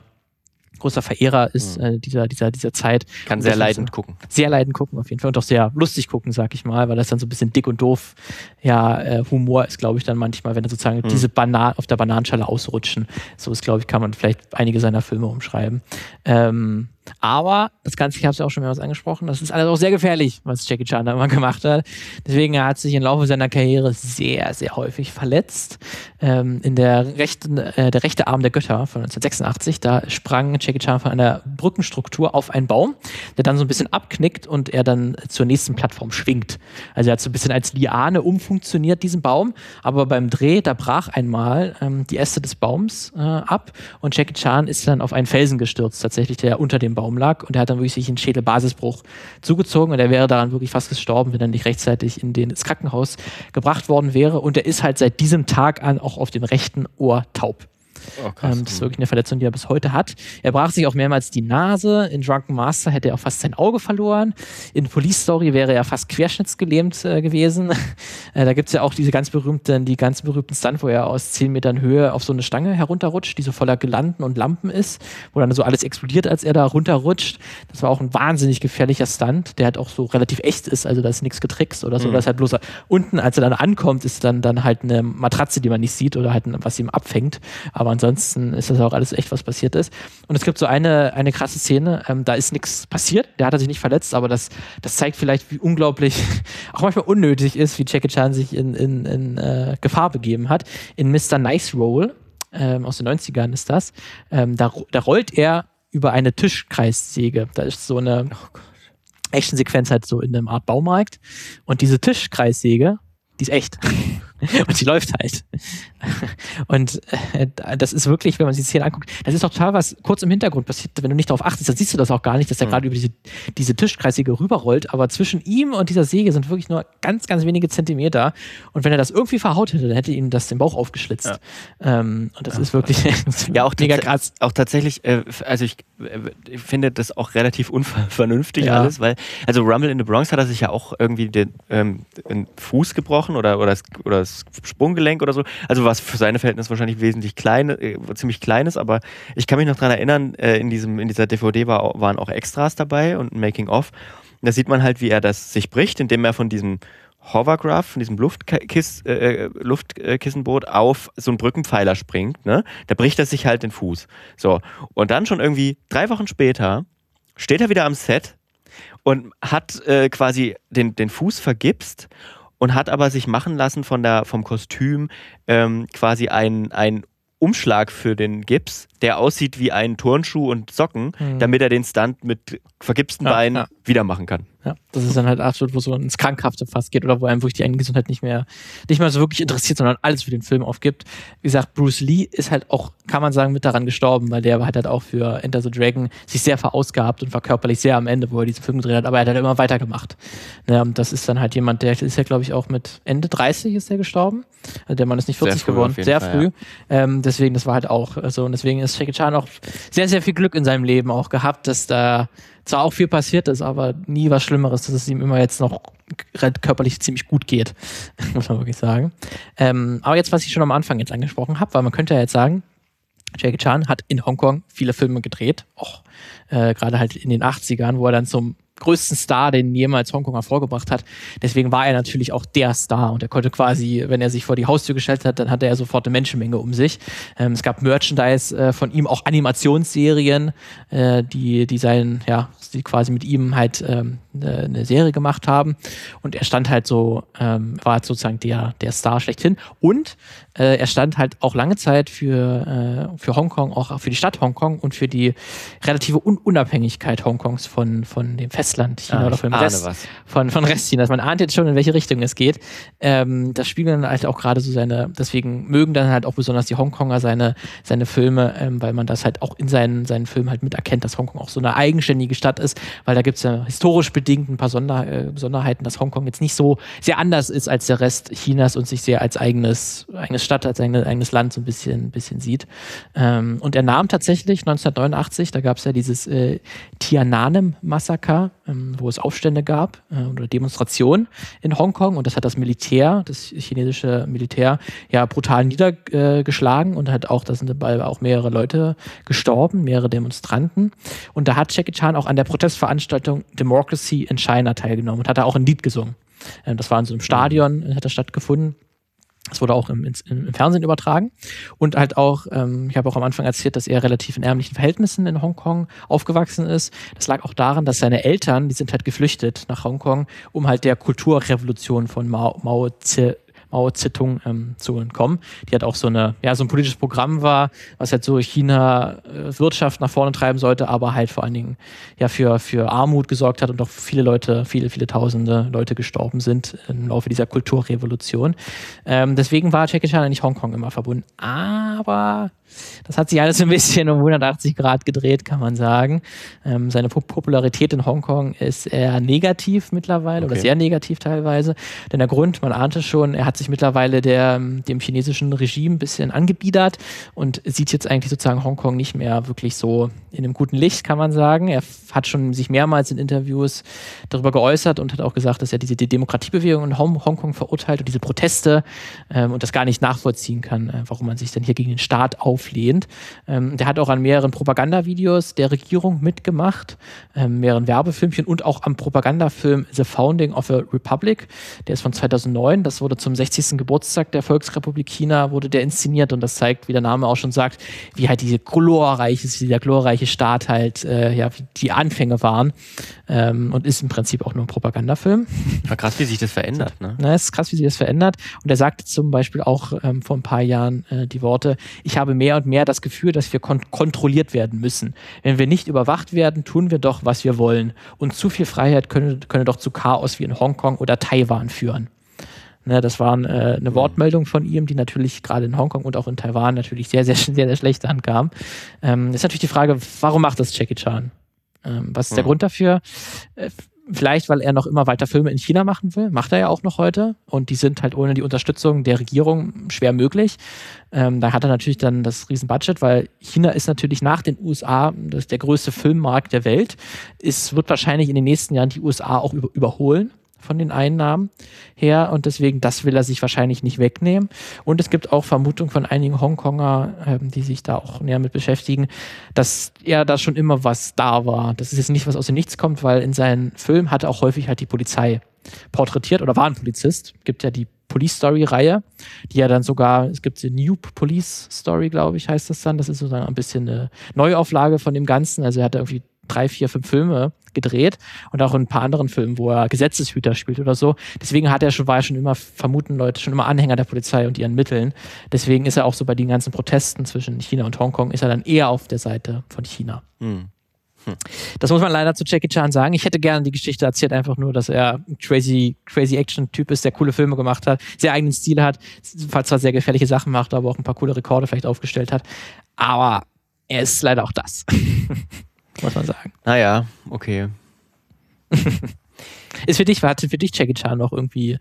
großer Verehrer ist mhm. äh, dieser, dieser, dieser Zeit. Kann sehr leidend gucken. Sehr leidend gucken auf jeden Fall und auch sehr lustig gucken, sag ich mal, weil das dann so ein bisschen dick und doof, ja, äh, Humor ist, glaube ich, dann manchmal, wenn er sozusagen mhm. diese Banan auf der Bananenschale ausrutschen. So ist, glaube ich, kann man vielleicht einige seiner Filme umschreiben. Ähm, aber das Ganze, ich habe es ja auch schon mehrmals angesprochen, das ist alles auch sehr gefährlich, was Jackie Chan da immer gemacht hat. Deswegen er hat sich im Laufe seiner Karriere sehr, sehr häufig verletzt. Ähm, in der rechten, äh, der rechte Arm der Götter von 1986, da sprang Jackie Chan von einer Brückenstruktur auf einen Baum, der dann so ein bisschen abknickt und er dann zur nächsten Plattform schwingt. Also er hat so ein bisschen als Liane umfunktioniert, diesen Baum, aber beim Dreh, da brach einmal ähm, die Äste des Baums äh, ab und Jackie Chan ist dann auf einen Felsen gestürzt, tatsächlich, der unter dem Baum Baum lag und er hat dann wirklich sich einen Schädelbasisbruch zugezogen und er wäre daran wirklich fast gestorben, wenn er nicht rechtzeitig in den, ins Krankenhaus gebracht worden wäre. Und er ist halt seit diesem Tag an auch auf dem rechten Ohr taub. Oh, ähm, das ist wirklich eine Verletzung, die er bis heute hat. Er brach sich auch mehrmals die Nase. In Drunken Master hätte er auch fast sein Auge verloren. In Police Story wäre er fast querschnittsgelähmt äh, gewesen. äh, da gibt es ja auch diese ganz berühmten, die ganz berühmten Stunt, wo er aus 10 Metern Höhe auf so eine Stange herunterrutscht, die so voller Gelanden und Lampen ist, wo dann so alles explodiert, als er da runterrutscht. Das war auch ein wahnsinnig gefährlicher Stunt, der halt auch so relativ echt ist, also da ist nichts getrickst oder so. Mhm. Das halt bloß unten, als er dann ankommt, ist dann, dann halt eine Matratze, die man nicht sieht oder halt was ihm abfängt. Aber ansonsten ist das auch alles echt, was passiert ist. Und es gibt so eine, eine krasse Szene, ähm, da ist nichts passiert, der hat sich nicht verletzt, aber das, das zeigt vielleicht, wie unglaublich, auch manchmal unnötig ist, wie Jackie Chan sich in, in, in äh, Gefahr begeben hat. In Mr. Nice Roll, ähm, aus den 90ern ist das, ähm, da, da rollt er über eine Tischkreissäge. Da ist so eine oh Actionsequenz halt so in einem Art Baumarkt. Und diese Tischkreissäge, die ist echt. und die läuft halt. Und äh, das ist wirklich, wenn man sich die Szene anguckt, das ist doch total was kurz im Hintergrund passiert. Wenn du nicht darauf achtest, dann siehst du das auch gar nicht, dass er mhm. gerade über diese, diese Tischkreissäge rüberrollt. Aber zwischen ihm und dieser Säge sind wirklich nur ganz, ganz wenige Zentimeter. Und wenn er das irgendwie verhaut hätte, dann hätte ihm das den Bauch aufgeschlitzt. Ja. Ähm, und das ja. ist wirklich ja, auch mega krass. Auch tatsächlich, äh, also ich, äh, finde das auch relativ unvernünftig ja. alles, weil, also Rumble in the Bronx hat er sich ja auch irgendwie den, ähm, den Fuß gebrochen oder, oder, das, oder das Sprunggelenk oder so. Also was für seine Verhältnisse wahrscheinlich wesentlich klein, äh, ziemlich klein ist, aber ich kann mich noch daran erinnern, äh, in, diesem, in dieser DVD war, waren auch Extras dabei und ein Making-of. Da sieht man halt, wie er das sich bricht, indem er von diesem Hovercraft, von diesem Luftkiss, äh, äh, Luftkissenboot auf so einen Brückenpfeiler springt, ne? Da bricht er sich halt den Fuß. So. Und dann schon irgendwie drei Wochen später steht er wieder am Set und hat äh, quasi den, den Fuß vergipst und hat aber sich machen lassen von der, vom Kostüm ähm, quasi ein, ein Umschlag für den Gips, der aussieht wie ein Turnschuh und Socken, mhm. damit er den Stunt mit vergipsten ja, Beinen ja. wieder machen kann. Ja, das ist dann halt absolut, wo so ins Krankhafte fast geht oder wo einem wirklich die eigene Gesundheit nicht mehr, nicht mehr so wirklich interessiert, sondern alles für den Film aufgibt. Wie gesagt, Bruce Lee ist halt auch, kann man sagen, mit daran gestorben, weil der hat halt auch für Enter the Dragon sich sehr verausgabt und war körperlich sehr am Ende, wo er diesen Film gedreht hat, aber er hat halt immer weitergemacht. Ja, und das ist dann halt jemand, der ist ja, glaube ich, auch mit Ende 30 ist er gestorben. Also der Mann ist nicht 40 geworden, sehr Fall, früh. Ja. Ähm, deswegen, das war halt auch so. Also, und deswegen ist Jackie Chan auch sehr, sehr viel Glück in seinem Leben auch gehabt, dass da zwar auch viel passiert ist, aber nie was Schlimmeres, dass es ihm immer jetzt noch körperlich ziemlich gut geht, muss man wirklich sagen. Ähm, aber jetzt, was ich schon am Anfang jetzt angesprochen habe, weil man könnte ja jetzt sagen, Jackie Chan hat in Hongkong viele Filme gedreht, auch äh, gerade halt in den 80ern, wo er dann zum größten Star, den jemals Hongkong hervorgebracht hat. Deswegen war er natürlich auch der Star und er konnte quasi, wenn er sich vor die Haustür gestellt hat, dann hatte er sofort eine Menschenmenge um sich. Ähm, es gab Merchandise äh, von ihm, auch Animationsserien, äh, die, die seinen, ja, die quasi mit ihm halt ähm, eine Serie gemacht haben. Und er stand halt so, ähm, war halt sozusagen der, der Star schlechthin. Und äh, er stand halt auch lange Zeit für, äh, für Hongkong, auch für die Stadt Hongkong und für die relative Un Unabhängigkeit Hongkongs von, von dem Festland China ah, oder von dem Rest, von, von Rest Chinas. Man ahnt jetzt schon, in welche Richtung es geht. Ähm, das spiegeln halt auch gerade so seine, deswegen mögen dann halt auch besonders die Hongkonger seine, seine Filme, ähm, weil man das halt auch in seinen, seinen Filmen halt miterkennt, dass Hongkong auch so eine eigenständige Stadt ist, weil da gibt es ja historisch bedingt ein paar Sonder, äh, Besonderheiten, dass Hongkong jetzt nicht so sehr anders ist als der Rest Chinas und sich sehr als eigenes, eigenes Stadt, als eigenes, eigenes Land so ein bisschen, bisschen sieht. Ähm, und er nahm tatsächlich 1989, da gab es ja dieses äh, Tiananmen-Massaker, ähm, wo es Aufstände gab äh, oder Demonstrationen in Hongkong und das hat das Militär, das chinesische Militär, ja brutal niedergeschlagen und hat auch, da sind dabei auch mehrere Leute gestorben, mehrere Demonstranten. Und da hat Jackie Chan auch an der Protestveranstaltung Democracy in China teilgenommen und hat da auch ein Lied gesungen. Ähm, das war in so einem Stadion, hat das stattgefunden. Das wurde auch im, im, Fernsehen übertragen. Und halt auch, ähm, ich habe auch am Anfang erzählt, dass er relativ in ärmlichen Verhältnissen in Hongkong aufgewachsen ist. Das lag auch daran, dass seine Eltern, die sind halt geflüchtet nach Hongkong, um halt der Kulturrevolution von Mao, Mao Zedong Mao Zedong ähm, zu entkommen. Die hat auch so eine, ja, so ein politisches Programm war, was halt so China äh, Wirtschaft nach vorne treiben sollte, aber halt vor allen Dingen ja für, für Armut gesorgt hat und auch viele Leute, viele, viele tausende Leute gestorben sind im Laufe dieser Kulturrevolution. Ähm, deswegen war Jackie Chan nicht Hongkong immer verbunden. Aber Das hat sich alles ein bisschen um 180 Grad gedreht, kann man sagen. Ähm, seine Popularität in Hongkong ist eher negativ mittlerweile okay. oder sehr negativ teilweise. Denn der Grund, man ahnte schon, er hat sich mittlerweile der, dem chinesischen Regime ein bisschen angebiedert und sieht jetzt eigentlich sozusagen Hongkong nicht mehr wirklich so in einem guten Licht, kann man sagen. Er hat schon sich mehrmals in Interviews darüber geäußert und hat auch gesagt, dass er diese die Demokratiebewegung in Hongkong verurteilt und diese Proteste ähm, und das gar nicht nachvollziehen kann, äh, warum man sich denn hier gegen den Staat auflehnt. Ähm, der hat auch an mehreren Propagandavideos der Regierung mitgemacht, ähm, mehreren Werbefilmchen und auch am Propagandafilm The Founding of a Republic. Der ist von 2009. Das wurde zum 60. Geburtstag der Volksrepublik China wurde der inszeniert und das zeigt, wie der Name auch schon sagt, wie halt diese glorreiche, dieser glorreiche Staat halt, äh, ja, die Anfänge waren ähm, und ist im Prinzip auch nur ein Propagandafilm. War krass, wie sich das verändert, ne? Na, es ist krass, wie sich das verändert. Und er sagte zum Beispiel auch ähm, vor ein paar Jahren äh, die Worte, ich habe mehr und mehr das Gefühl, dass wir kon kontrolliert werden müssen. Wenn wir nicht überwacht werden, tun wir doch, was wir wollen. Und zu viel Freiheit könne, könne doch zu Chaos wie in Hongkong oder Taiwan führen. Ne, das war äh, eine Wortmeldung von ihm, die natürlich gerade in Hongkong und auch in Taiwan natürlich sehr, sehr, sehr, sehr schlecht ankam. Ähm, ist natürlich die Frage, warum macht das Jackie Chan? Ähm, was ist der mhm. Grund dafür? Äh, vielleicht, weil er noch immer weiter Filme in China machen will. Macht er ja auch noch heute. Und die sind halt ohne die Unterstützung der Regierung schwer möglich. Ähm, da hat er natürlich dann das Riesenbudget, weil China ist natürlich nach den USA das der größte Filmmarkt der Welt. Es wird wahrscheinlich in den nächsten Jahren die USA auch über, überholen von den Einnahmen her und deswegen, das will er sich wahrscheinlich nicht wegnehmen. Und es gibt auch Vermutungen von einigen Hongkonger, ähm, die sich da auch näher mit beschäftigen, dass er da schon immer was da war. Das ist jetzt nicht was aus dem Nichts kommt, weil in seinen Filmen hat er auch häufig halt die Polizei porträtiert oder war ein Polizist. Gibt ja die Police Story Reihe, die ja dann sogar, es gibt die New Police Story, glaube ich, heißt das dann. Das ist sozusagen ein bisschen eine Neuauflage von dem Ganzen. Also er hat irgendwie drei, vier, fünf Filme gedreht und auch in ein paar anderen Filmen, wo er Gesetzeshüter spielt oder so. Deswegen hat er schon, war er schon immer, vermuten Leute, schon immer Anhänger der Polizei und ihren Mitteln. Deswegen ist er auch so bei den ganzen Protesten zwischen China und Hongkong, ist er dann eher auf der Seite von China. Hm. Hm. Das muss man leider zu Jackie Chan sagen. Ich hätte gerne die Geschichte erzählt, einfach nur, dass er ein crazy, crazy Action-Typ ist, der coole Filme gemacht hat, sehr eigenen Stil hat, zwar sehr gefährliche Sachen macht, aber auch ein paar coole Rekorde vielleicht aufgestellt hat. Aber er ist leider auch das. muss man sagen. Naja, okay. Ist für dich, hatte für dich Jackie Chan noch irgendwie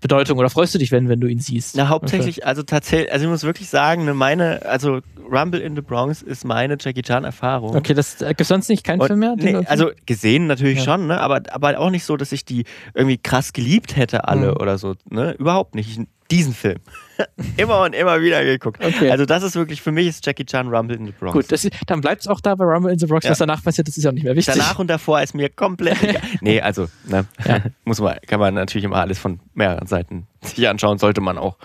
Bedeutung oder freust du dich, wenn, wenn du ihn siehst? Na, hauptsächlich, also tatsächlich, also ich muss wirklich sagen, ne, meine, also Rumble in the Bronx ist meine Jackie Chan-Erfahrung. Okay, das äh, gibt sonst nicht keinen Film mehr? Nee, also gesehen natürlich ja. schon, ne? aber, aber auch nicht so, dass ich die irgendwie krass geliebt hätte, alle mhm. oder so. Ne? Überhaupt nicht. Ich, diesen Film. immer und immer wieder geguckt. Okay. Also das ist wirklich, für mich ist Jackie Chan Rumble in the Bronx. Gut, ist, dann bleibt es auch da bei Rumble in the Bronx. Ja. Was danach passiert, das ist auch nicht mehr wichtig. Danach und davor ist mir komplett egal. nee, also ne, ja. muss man, kann man natürlich immer alles von mehreren Seiten sich anschauen, sollte man auch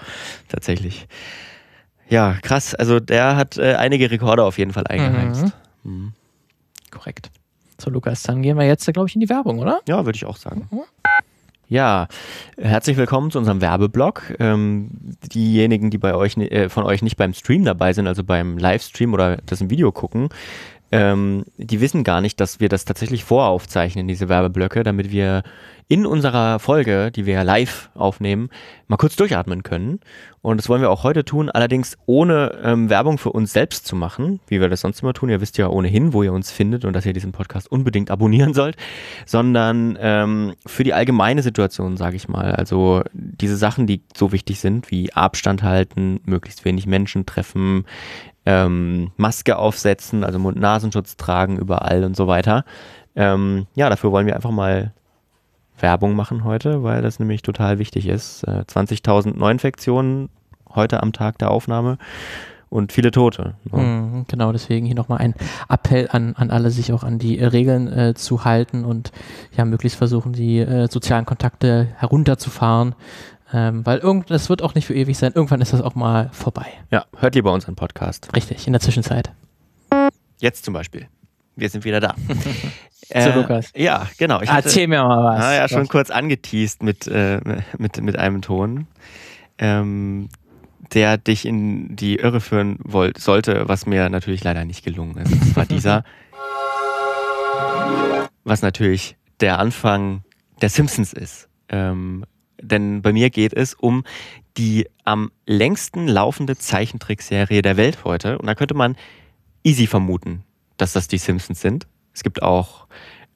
tatsächlich. Ja, krass. Also der hat äh, einige Rekorde auf jeden Fall eingeheimst. Mhm. Mhm. Korrekt. So, Lukas, dann gehen wir jetzt, glaube ich, in die Werbung, oder? Ja, würde ich auch sagen. Mhm. Ja, herzlich willkommen zu unserem Werbeblock. Ähm, diejenigen, die bei euch äh, von euch nicht beim Stream dabei sind, also beim Livestream oder das im Video gucken, ähm, die wissen gar nicht, dass wir das tatsächlich voraufzeichnen, diese Werbeblöcke, damit wir in unserer Folge, die wir ja live aufnehmen, mal kurz durchatmen können. Und das wollen wir auch heute tun, allerdings ohne ähm, Werbung für uns selbst zu machen, wie wir das sonst immer tun. Ihr wisst ja ohnehin, wo ihr uns findet und dass ihr diesen Podcast unbedingt abonnieren sollt, sondern ähm, für die allgemeine Situation, sage ich mal. Also diese Sachen, die so wichtig sind, wie Abstand halten, möglichst wenig Menschen treffen, ähm, Maske aufsetzen, also Mund-Nasenschutz tragen überall und so weiter. Ähm, ja, dafür wollen wir einfach mal Werbung machen heute, weil das nämlich total wichtig ist. Äh, 20.000 Neuinfektionen heute am Tag der Aufnahme und viele Tote. Ne? Mhm, genau, deswegen hier nochmal ein Appell an, an alle, sich auch an die äh, Regeln äh, zu halten und ja, möglichst versuchen, die äh, sozialen Kontakte herunterzufahren. Ähm, weil irgend, das wird auch nicht für ewig sein. Irgendwann ist das auch mal vorbei. Ja, hört lieber unseren Podcast. Richtig, in der Zwischenzeit. Jetzt zum Beispiel. Wir sind wieder da. äh, so, Lukas. Ja, genau. Ich hatte, Erzähl mir mal was. Ah, ja, schon was. kurz angeteased mit, äh, mit, mit einem Ton, ähm, der dich in die Irre führen wollt, sollte, was mir natürlich leider nicht gelungen ist. Das war dieser, was natürlich der Anfang der Simpsons ist. Ähm, denn bei mir geht es um die am längsten laufende Zeichentrickserie der Welt heute. Und da könnte man easy vermuten, dass das die Simpsons sind. Es gibt auch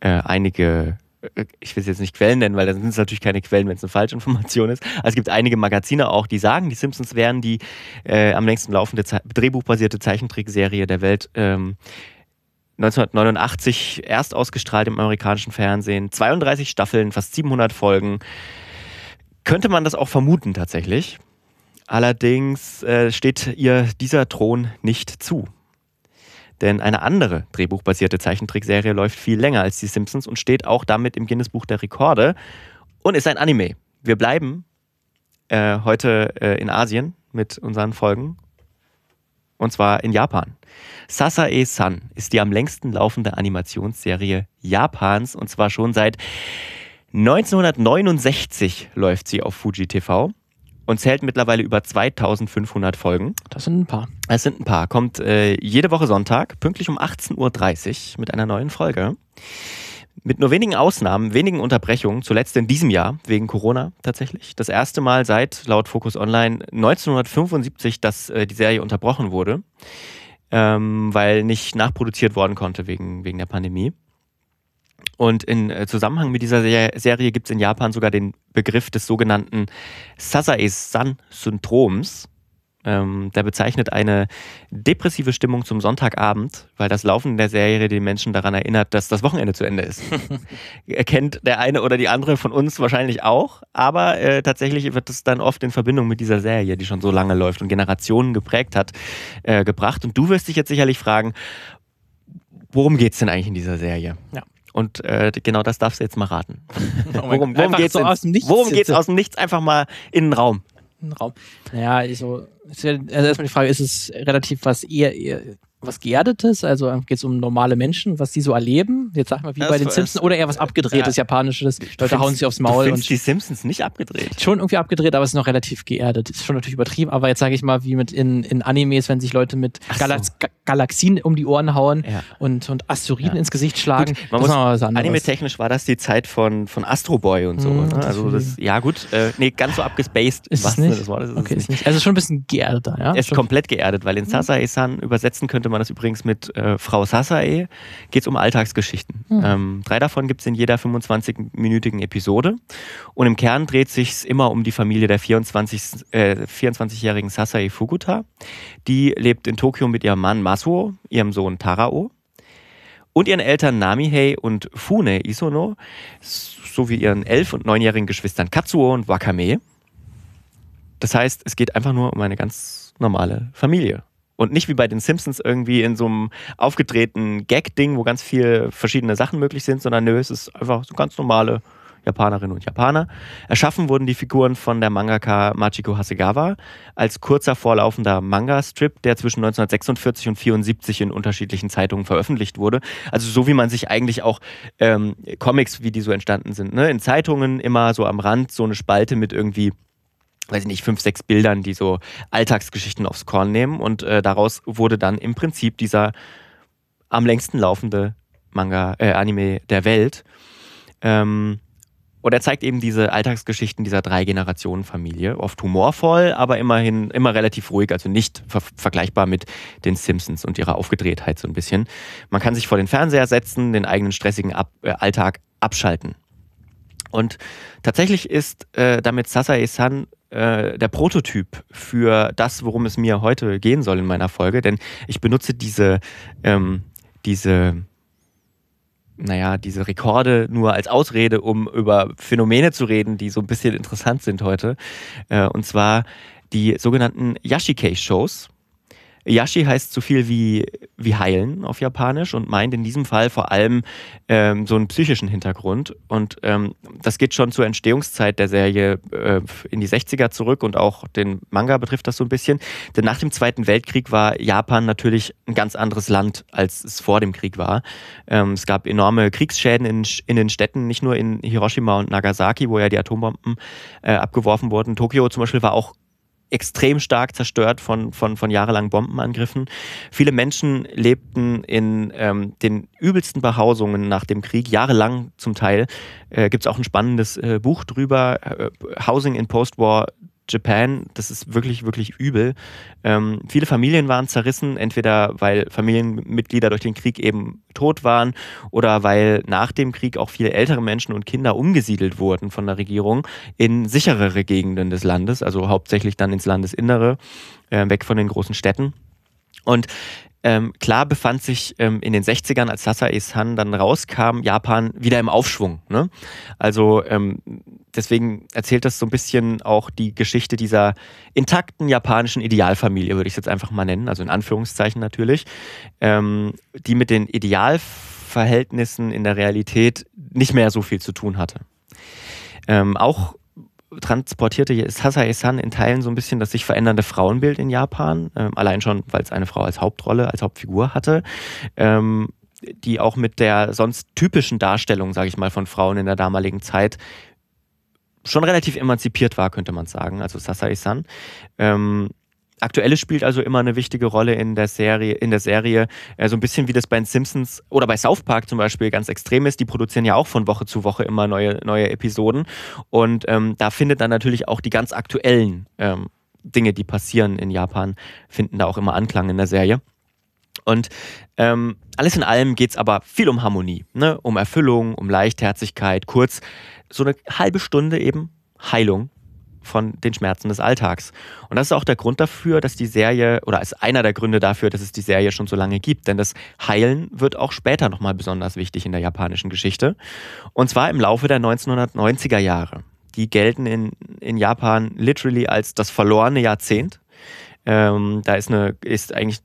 äh, einige äh, ich will es jetzt nicht Quellen nennen, weil dann sind es natürlich keine Quellen, wenn es eine Falschinformation ist. Aber es gibt einige Magazine auch, die sagen, die Simpsons wären die äh, am längsten laufende Ze drehbuchbasierte Zeichentrickserie der Welt. Ähm, 1989 erst ausgestrahlt im amerikanischen Fernsehen, 32 Staffeln, fast 700 Folgen. Könnte man das auch vermuten tatsächlich. Allerdings äh, steht ihr dieser Thron nicht zu. Denn eine andere drehbuchbasierte Zeichentrickserie läuft viel länger als die Simpsons und steht auch damit im Guinness-Buch der Rekorde und ist ein Anime. Wir bleiben äh, heute äh, in Asien mit unseren Folgen und zwar in Japan. Sasae-san ist die am längsten laufende Animationsserie Japans und zwar schon seit 1969 läuft sie auf Fuji TV und zählt mittlerweile über 2500 Folgen. Das sind ein paar. Es sind ein paar. Kommt äh, jede Woche Sonntag, pünktlich um 18.30 Uhr mit einer neuen Folge. Mit nur wenigen Ausnahmen, wenigen Unterbrechungen, zuletzt in diesem Jahr, wegen Corona tatsächlich. Das erste Mal seit, laut Focus Online, 1975, dass äh, die Serie unterbrochen wurde, ähm, weil nicht nachproduziert worden konnte wegen, wegen der Pandemie. Und in äh, Zusammenhang mit dieser Serie gibt es in Japan sogar den Begriff des sogenannten Sasae-san-Syndroms. Ähm, der bezeichnet eine depressive Stimmung zum Sonntagabend, weil das Laufen der Serie den Menschen daran erinnert, dass das Wochenende zu Ende ist. Kennt der eine oder die andere von uns wahrscheinlich auch, aber äh, tatsächlich wird es dann oft in Verbindung mit dieser Serie, die schon so lange läuft und Generationen geprägt hat, äh, gebracht. Und du wirst dich jetzt sicherlich fragen, worum geht es denn eigentlich in dieser Serie? Ja. Und äh, genau das darfst du jetzt mal raten. Oh worum worum geht es so aus dem Nichts? Worum geht es aus dem Nichts? Einfach mal in den Raum. In den Raum. Naja, also, also erstmal die Frage, ist es relativ was eher, eher was Geerdetes? Also geht es um normale Menschen, was die so erleben? Jetzt sag mal, wie das bei den Simpsons oder eher was abgedrehtes, ja. japanisches. Leute hauen sich aufs Maul. Du und die Simpsons nicht abgedreht? Schon irgendwie abgedreht, aber es ist noch relativ geerdet. Ist schon natürlich übertrieben, aber jetzt sage ich mal, wie mit in, in Animes, wenn sich Leute mit Galax so. Galaxien um die Ohren hauen ja. und, und Asteroiden ja. ins Gesicht schlagen. Gut, man muss, Anime-technisch war das die Zeit von, von Astro Boy und so. Mhm, ne? Also das, ja gut, äh, nee, ganz so abgespaced. Ist es nicht? Das Wort, ist okay, ist nicht. Also schon ein bisschen geerdeter, ja? Es ist komplett geerdet, weil in mhm. Sasae-san übersetzen könnte man das übrigens mit äh, Frau Sasae geht es um Alltagsgeschichten. Mhm. Ähm, drei davon gibt es in jeder 25-minütigen Episode. Und im Kern dreht sich immer um die Familie der 24, äh, 24-jährigen Sasae Fukuta. Die lebt in Tokio mit ihrem Mann Masuo, ihrem Sohn Tarao und ihren Eltern Namihei und Fune Isono sowie ihren elf- und neunjährigen Geschwistern Katsuo und Wakame. Das heißt, es geht einfach nur um eine ganz normale Familie. Und nicht wie bei den Simpsons irgendwie in so einem aufgedrehten Gag-Ding, wo ganz viele verschiedene Sachen möglich sind, sondern nö, es ist einfach so ganz normale Japanerinnen und Japaner. Erschaffen wurden die Figuren von der Mangaka Machiko Hasegawa als kurzer vorlaufender Manga-Strip, der zwischen 1946 und 1974 in unterschiedlichen Zeitungen veröffentlicht wurde. Also so wie man sich eigentlich auch ähm, Comics, wie die so entstanden sind, ne? in Zeitungen immer so am Rand so eine Spalte mit irgendwie weiß ich nicht, fünf, sechs Bildern, die so Alltagsgeschichten aufs Korn nehmen. Und äh, daraus wurde dann im Prinzip dieser am längsten laufende Manga, äh, Anime der Welt. Ähm, und er zeigt eben diese Alltagsgeschichten dieser drei Generationen Familie. Oft humorvoll, aber immerhin immer relativ ruhig, also nicht ver vergleichbar mit den Simpsons und ihrer Aufgedrehtheit so ein bisschen. Man kann sich vor den Fernseher setzen, den eigenen stressigen Ab äh, Alltag abschalten. Und tatsächlich ist äh, damit Sasae-san äh, der Prototyp für das, worum es mir heute gehen soll in meiner Folge, denn ich benutze diese, ähm, diese, naja, diese Rekorde nur als Ausrede, um über Phänomene zu reden, die so ein bisschen interessant sind heute. Äh, und zwar die sogenannten Yashikei-Shows. Yashi heißt so viel wie, wie heilen auf Japanisch und meint in diesem Fall vor allem ähm, so einen psychischen Hintergrund. Und ähm, das geht schon zur Entstehungszeit der Serie äh, in die 60er zurück und auch den Manga betrifft das so ein bisschen. Denn nach dem Zweiten Weltkrieg war Japan natürlich ein ganz anderes Land, als es vor dem Krieg war. Ähm, es gab enorme Kriegsschäden in, in den Städten, nicht nur in Hiroshima und Nagasaki, wo ja die Atombomben äh, abgeworfen wurden. Tokio zum Beispiel war auch extrem stark zerstört von, von, von jahrelangen Bombenangriffen. Viele Menschen lebten in ähm, den übelsten Behausungen nach dem Krieg, jahrelang zum Teil. Äh, Gibt es auch ein spannendes äh, Buch drüber, äh, Housing in Post-War Japan, das ist wirklich, wirklich übel. Ähm, viele Familien waren zerrissen, entweder weil Familienmitglieder durch den Krieg eben tot waren oder weil nach dem Krieg auch viele ältere Menschen und Kinder umgesiedelt wurden von der Regierung in sicherere Gegenden des Landes, also hauptsächlich dann ins Landesinnere, äh, weg von den großen Städten. Und ähm, klar befand sich ähm, in den 60ern, als Sasae-san dann rauskam, Japan wieder im Aufschwung. Ne? Also ähm, deswegen erzählt das so ein bisschen auch die Geschichte dieser intakten japanischen Idealfamilie, würde ich es jetzt einfach mal nennen, also in Anführungszeichen natürlich, ähm, die mit den Idealverhältnissen in der Realität nicht mehr so viel zu tun hatte. Ähm, auch transportierte Sasae-san in Teilen so ein bisschen das sich verändernde Frauenbild in Japan, ähm, allein schon, weil es eine Frau als Hauptrolle, als Hauptfigur hatte. Ähm, die auch mit der sonst typischen Darstellung, sage ich mal, von Frauen in der damaligen Zeit schon relativ emanzipiert war, könnte man sagen, also Sasae-san. Ähm, Aktuelles spielt also immer eine wichtige Rolle in der Serie, in der Serie. Äh, so ein bisschen wie das bei den Simpsons oder bei South Park zum Beispiel ganz extrem ist. Die produzieren ja auch von Woche zu Woche immer neue, neue Episoden. Und ähm, da findet dann natürlich auch die ganz aktuellen ähm, Dinge, die passieren in Japan, finden da auch immer Anklang in der Serie. Und ähm, alles in allem geht es aber viel um Harmonie, ne? um Erfüllung, um Leichtherzigkeit, kurz so eine halbe Stunde eben Heilung von den Schmerzen des Alltags. Und das ist auch der Grund dafür, dass die Serie, oder ist einer der Gründe dafür, dass es die Serie schon so lange gibt. Denn das Heilen wird auch später nochmal besonders wichtig in der japanischen Geschichte. Und zwar im Laufe der 1990er Jahre. Die gelten in, in Japan literally als das verlorene Jahrzehnt. Ähm, da ist, eine, ist eigentlich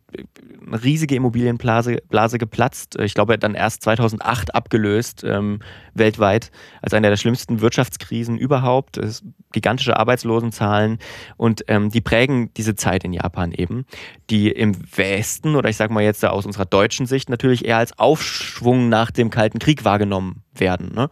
eine riesige Immobilienblase Blase geplatzt. Ich glaube, dann erst 2008 abgelöst ähm, weltweit als eine der schlimmsten Wirtschaftskrisen überhaupt. Es, gigantische Arbeitslosenzahlen und ähm, die prägen diese Zeit in Japan eben, die im Westen oder ich sage mal jetzt aus unserer deutschen Sicht natürlich eher als Aufschwung nach dem Kalten Krieg wahrgenommen werden. Ne?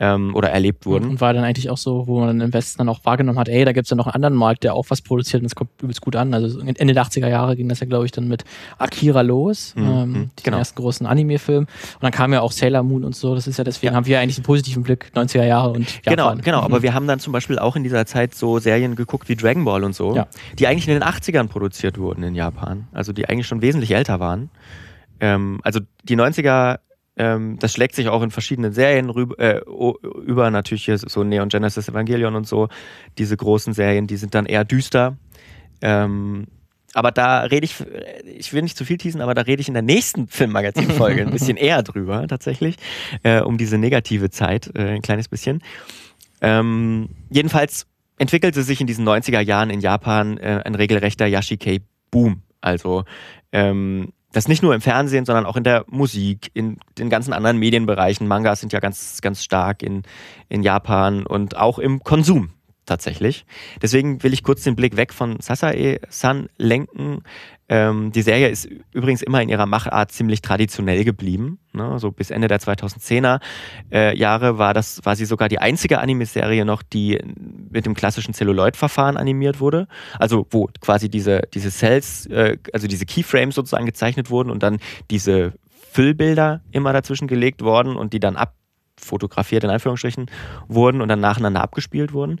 Ähm, oder erlebt wurden. Und war dann eigentlich auch so, wo man im Westen dann auch wahrgenommen hat, ey, da gibt es ja noch einen anderen Markt, der auch was produziert und es kommt übelst gut an. Also Ende der 80er Jahre ging das ja, glaube ich, dann mit Akira los, mhm, ähm, mhm, genau. ersten großen Anime-Film. Und dann kam ja auch Sailor Moon und so. Das ist ja deswegen ja. haben wir eigentlich einen positiven Blick, 90er Jahre und Japan. Genau, genau. Mhm. Aber wir haben dann zum Beispiel auch in dieser Zeit so Serien geguckt wie Dragon Ball und so, ja. die eigentlich in den 80ern produziert wurden in Japan. Also die eigentlich schon wesentlich älter waren. Ähm, also die 90er ähm, das schlägt sich auch in verschiedenen Serien rüber, äh, über, natürlich hier so Neon Genesis Evangelion und so. Diese großen Serien, die sind dann eher düster. Ähm, aber da rede ich, ich will nicht zu viel teasen, aber da rede ich in der nächsten Filmmagazin-Folge ein bisschen eher drüber, tatsächlich, äh, um diese negative Zeit, äh, ein kleines bisschen. Ähm, jedenfalls entwickelte sich in diesen 90er Jahren in Japan äh, ein regelrechter Yashikei-Boom. Also ähm, das nicht nur im Fernsehen, sondern auch in der Musik, in den ganzen anderen Medienbereichen. Mangas sind ja ganz, ganz stark in, in Japan und auch im Konsum tatsächlich. Deswegen will ich kurz den Blick weg von Sasae-san lenken. Ähm, die Serie ist übrigens immer in ihrer Machart ziemlich traditionell geblieben. Ne? So bis Ende der 2010er äh, Jahre war das, war sie sogar die einzige Anime-Serie noch, die mit dem klassischen Celluloid-Verfahren animiert wurde. Also wo quasi diese, diese Cells, äh, also diese Keyframes sozusagen gezeichnet wurden und dann diese Füllbilder immer dazwischen gelegt worden und die dann abfotografiert in Anführungsstrichen wurden und dann nacheinander abgespielt wurden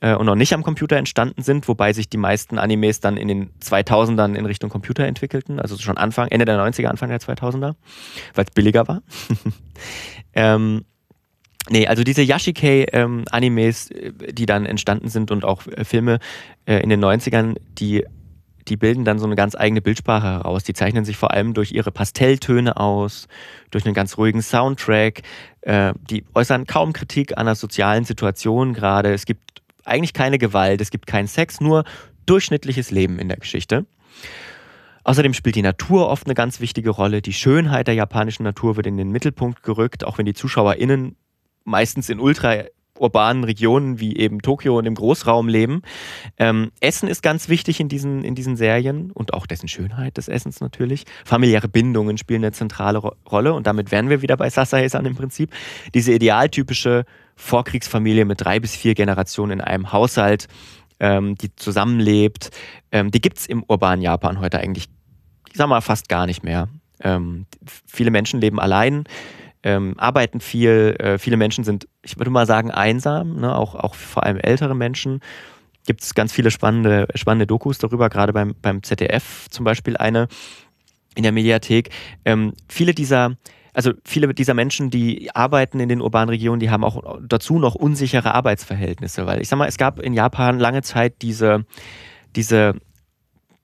äh, und noch nicht am Computer entstanden sind, wobei sich die meisten Animes dann in den 2000ern in Richtung Computer entwickelten, also schon Anfang, Ende der 90er, Anfang der 2000er, weil es billiger war. ähm, Nee, also diese Yashikei-Animes, ähm, die dann entstanden sind und auch äh, Filme äh, in den 90ern, die, die bilden dann so eine ganz eigene Bildsprache heraus. Die zeichnen sich vor allem durch ihre Pastelltöne aus, durch einen ganz ruhigen Soundtrack. Äh, die äußern kaum Kritik an der sozialen Situation gerade. Es gibt eigentlich keine Gewalt, es gibt keinen Sex, nur durchschnittliches Leben in der Geschichte. Außerdem spielt die Natur oft eine ganz wichtige Rolle. Die Schönheit der japanischen Natur wird in den Mittelpunkt gerückt, auch wenn die ZuschauerInnen meistens in ultra urbanen Regionen wie eben Tokio und im Großraum leben. Ähm, Essen ist ganz wichtig in diesen, in diesen Serien und auch dessen Schönheit des Essens natürlich. Familiäre Bindungen spielen eine zentrale Ro Rolle und damit wären wir wieder bei Sasae-san im Prinzip. Diese idealtypische Vorkriegsfamilie mit drei bis vier Generationen in einem Haushalt. ähm, die zusammenlebt. Ähm, die gibt es im urbanen Japan heute eigentlich, ich sag mal, fast gar nicht mehr. Ähm, viele Menschen leben allein, ähm, arbeiten viel. Äh, viele Menschen sind, ich würde mal sagen, einsam, ne? auch, auch vor allem ältere Menschen. Gibt es ganz viele spannende, spannende Dokus darüber, gerade beim, beim ZDF zum Beispiel eine in der Mediathek. Ähm, viele dieser also viele dieser Menschen, die arbeiten in den urbanen Regionen, die haben auch dazu noch unsichere Arbeitsverhältnisse, weil ich sag mal, es gab in Japan lange Zeit diese, diese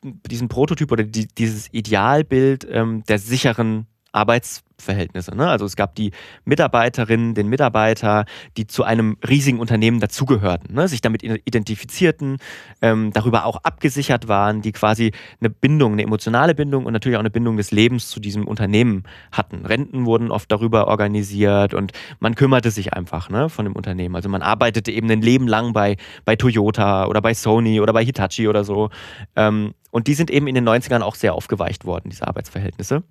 diesen Prototyp oder die, dieses Idealbild ähm, der sicheren Arbeitsverhältnisse. Ne? Also es gab die Mitarbeiterinnen, den Mitarbeiter, die zu einem riesigen Unternehmen dazugehörten, ne? sich damit identifizierten, ähm, darüber auch abgesichert waren, die quasi eine Bindung, eine emotionale Bindung und natürlich auch eine Bindung des Lebens zu diesem Unternehmen hatten. Renten wurden oft darüber organisiert und man kümmerte sich einfach ne, von dem Unternehmen. Also man arbeitete eben ein Leben lang bei, bei Toyota oder bei Sony oder bei Hitachi oder so. Ähm, und die sind eben in den 90ern auch sehr aufgeweicht worden, diese Arbeitsverhältnisse.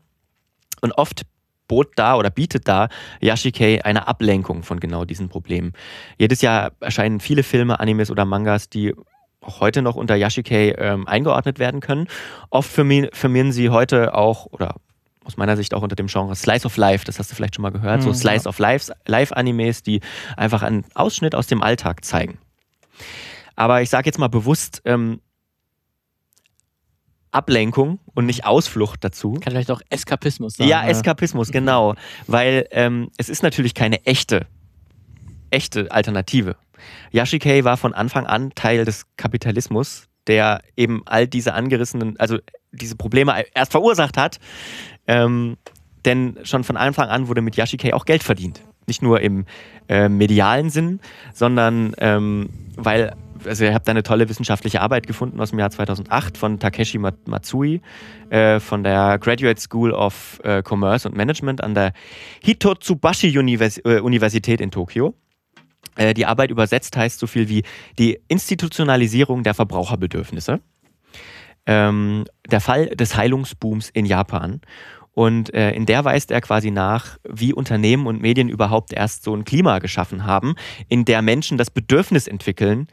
Und oft bot da oder bietet da Yashikei eine Ablenkung von genau diesen Problemen. Jedes Jahr erscheinen viele Filme, Animes oder Mangas, die auch heute noch unter Yashikei ähm, eingeordnet werden können. Oft firmieren sie heute auch oder aus meiner Sicht auch unter dem Genre Slice of Life, das hast du vielleicht schon mal gehört, mhm, so Slice ja. of Life, Life-Animes, die einfach einen Ausschnitt aus dem Alltag zeigen. Aber ich sage jetzt mal bewusst, ähm, Ablenkung und nicht Ausflucht dazu. Kann vielleicht auch Eskapismus sein. Ja, Eskapismus, genau. Weil ähm, es ist natürlich keine echte, echte Alternative. Yashikei war von Anfang an Teil des Kapitalismus, der eben all diese angerissenen, also diese Probleme erst verursacht hat. Ähm, denn schon von Anfang an wurde mit Yashikei auch Geld verdient. Nicht nur im äh, medialen Sinn, sondern ähm, weil also ihr habt eine tolle wissenschaftliche Arbeit gefunden aus dem Jahr 2008 von Takeshi Matsui äh, von der Graduate School of äh, Commerce und Management an der Hitotsubashi Univers äh, Universität in Tokio. Äh, die Arbeit übersetzt heißt so viel wie die Institutionalisierung der Verbraucherbedürfnisse. Ähm, der Fall des Heilungsbooms in Japan. Und äh, in der weist er quasi nach, wie Unternehmen und Medien überhaupt erst so ein Klima geschaffen haben, in der Menschen das Bedürfnis entwickeln,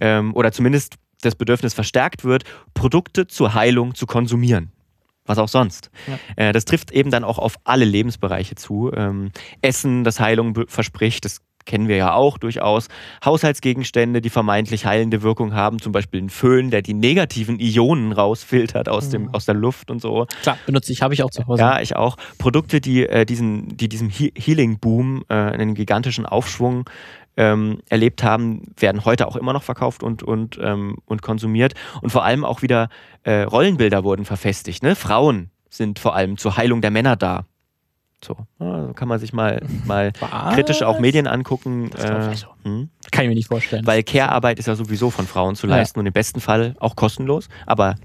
ähm, oder zumindest das Bedürfnis verstärkt wird, Produkte zur Heilung zu konsumieren. Was auch sonst. Ja. Äh, das trifft eben dann auch auf alle Lebensbereiche zu. Ähm, Essen, das Heilung verspricht, das kennen wir ja auch durchaus. Haushaltsgegenstände, die vermeintlich heilende Wirkung haben, zum Beispiel ein Föhn, der die negativen Ionen rausfiltert aus, dem, mhm. aus der Luft und so. Klar, benutze ich, habe ich auch zu Hause. Ja, ich auch. Produkte, die, äh, diesen, die diesem Healing-Boom, äh, einen gigantischen Aufschwung ähm, erlebt haben, werden heute auch immer noch verkauft und, und, ähm, und konsumiert. Und vor allem auch wieder äh, Rollenbilder wurden verfestigt. Ne? Frauen sind vor allem zur Heilung der Männer da. So, also kann man sich mal, mal kritisch auch Medien angucken. Äh, so. hm? Kann ich mir nicht vorstellen. Weil Care-Arbeit ist ja sowieso von Frauen zu leisten ja. und im besten Fall auch kostenlos. Aber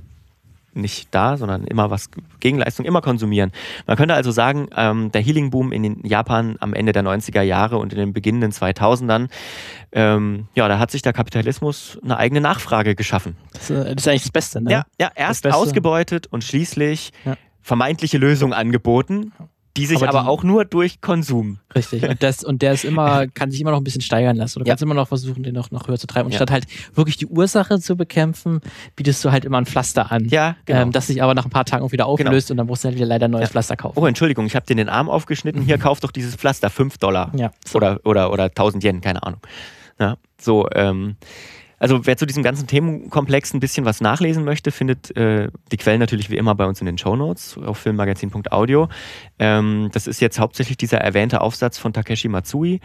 nicht da, sondern immer was Gegenleistung, immer konsumieren. Man könnte also sagen, ähm, der Healing Boom in Japan am Ende der 90er Jahre und in den beginnenden 2000ern, ähm, ja, da hat sich der Kapitalismus eine eigene Nachfrage geschaffen. Das, äh, ist eigentlich das Beste, ne? Ja, ja erst ausgebeutet und schließlich ja. vermeintliche Lösungen angeboten die sich aber, aber die, auch nur durch Konsum. Richtig. Und, das, und der ist immer, kann sich immer noch ein bisschen steigern lassen. Du ja. kannst immer noch versuchen, den noch, noch höher zu treiben. Und ja. statt halt wirklich die Ursache zu bekämpfen, bietest du halt immer ein Pflaster an. Ja, genau. Ähm, das sich aber nach ein paar Tagen auch wieder genau. auflöst genau. und dann musst du halt wieder leider ein neues ja. Pflaster kaufen. Oh, Entschuldigung, ich habe dir den Arm aufgeschnitten. Hier, mhm. kauf doch dieses Pflaster, 5 Dollar. Ja. So. Oder, oder, oder 1000 Yen, keine Ahnung. Ja, so, ähm, also wer zu diesem ganzen Themenkomplex ein bisschen was nachlesen möchte, findet äh, die Quellen natürlich wie immer bei uns in den Show Notes auf filmmagazin.audio. Ähm, das ist jetzt hauptsächlich dieser erwähnte Aufsatz von Takeshi Matsui.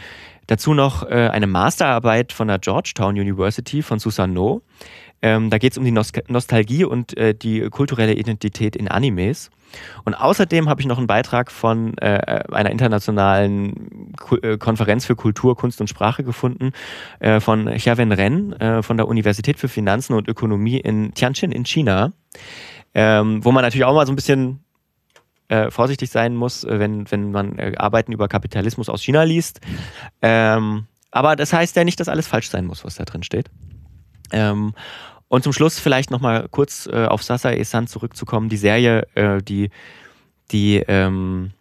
Dazu noch äh, eine Masterarbeit von der Georgetown University von Susan No. Ähm, da geht es um die Nost Nostalgie und äh, die kulturelle Identität in Animes. Und außerdem habe ich noch einen Beitrag von äh, einer internationalen Ku äh, Konferenz für Kultur, Kunst und Sprache gefunden, äh, von Xiawen Ren äh, von der Universität für Finanzen und Ökonomie in Tianjin in China, ähm, wo man natürlich auch mal so ein bisschen äh, vorsichtig sein muss, äh, wenn, wenn man Arbeiten über Kapitalismus aus China liest. Ähm, aber das heißt ja nicht, dass alles falsch sein muss, was da drin steht. Ähm, und zum Schluss vielleicht nochmal kurz äh, auf Sasa Esan zurückzukommen. Die Serie, äh, die, die ähm,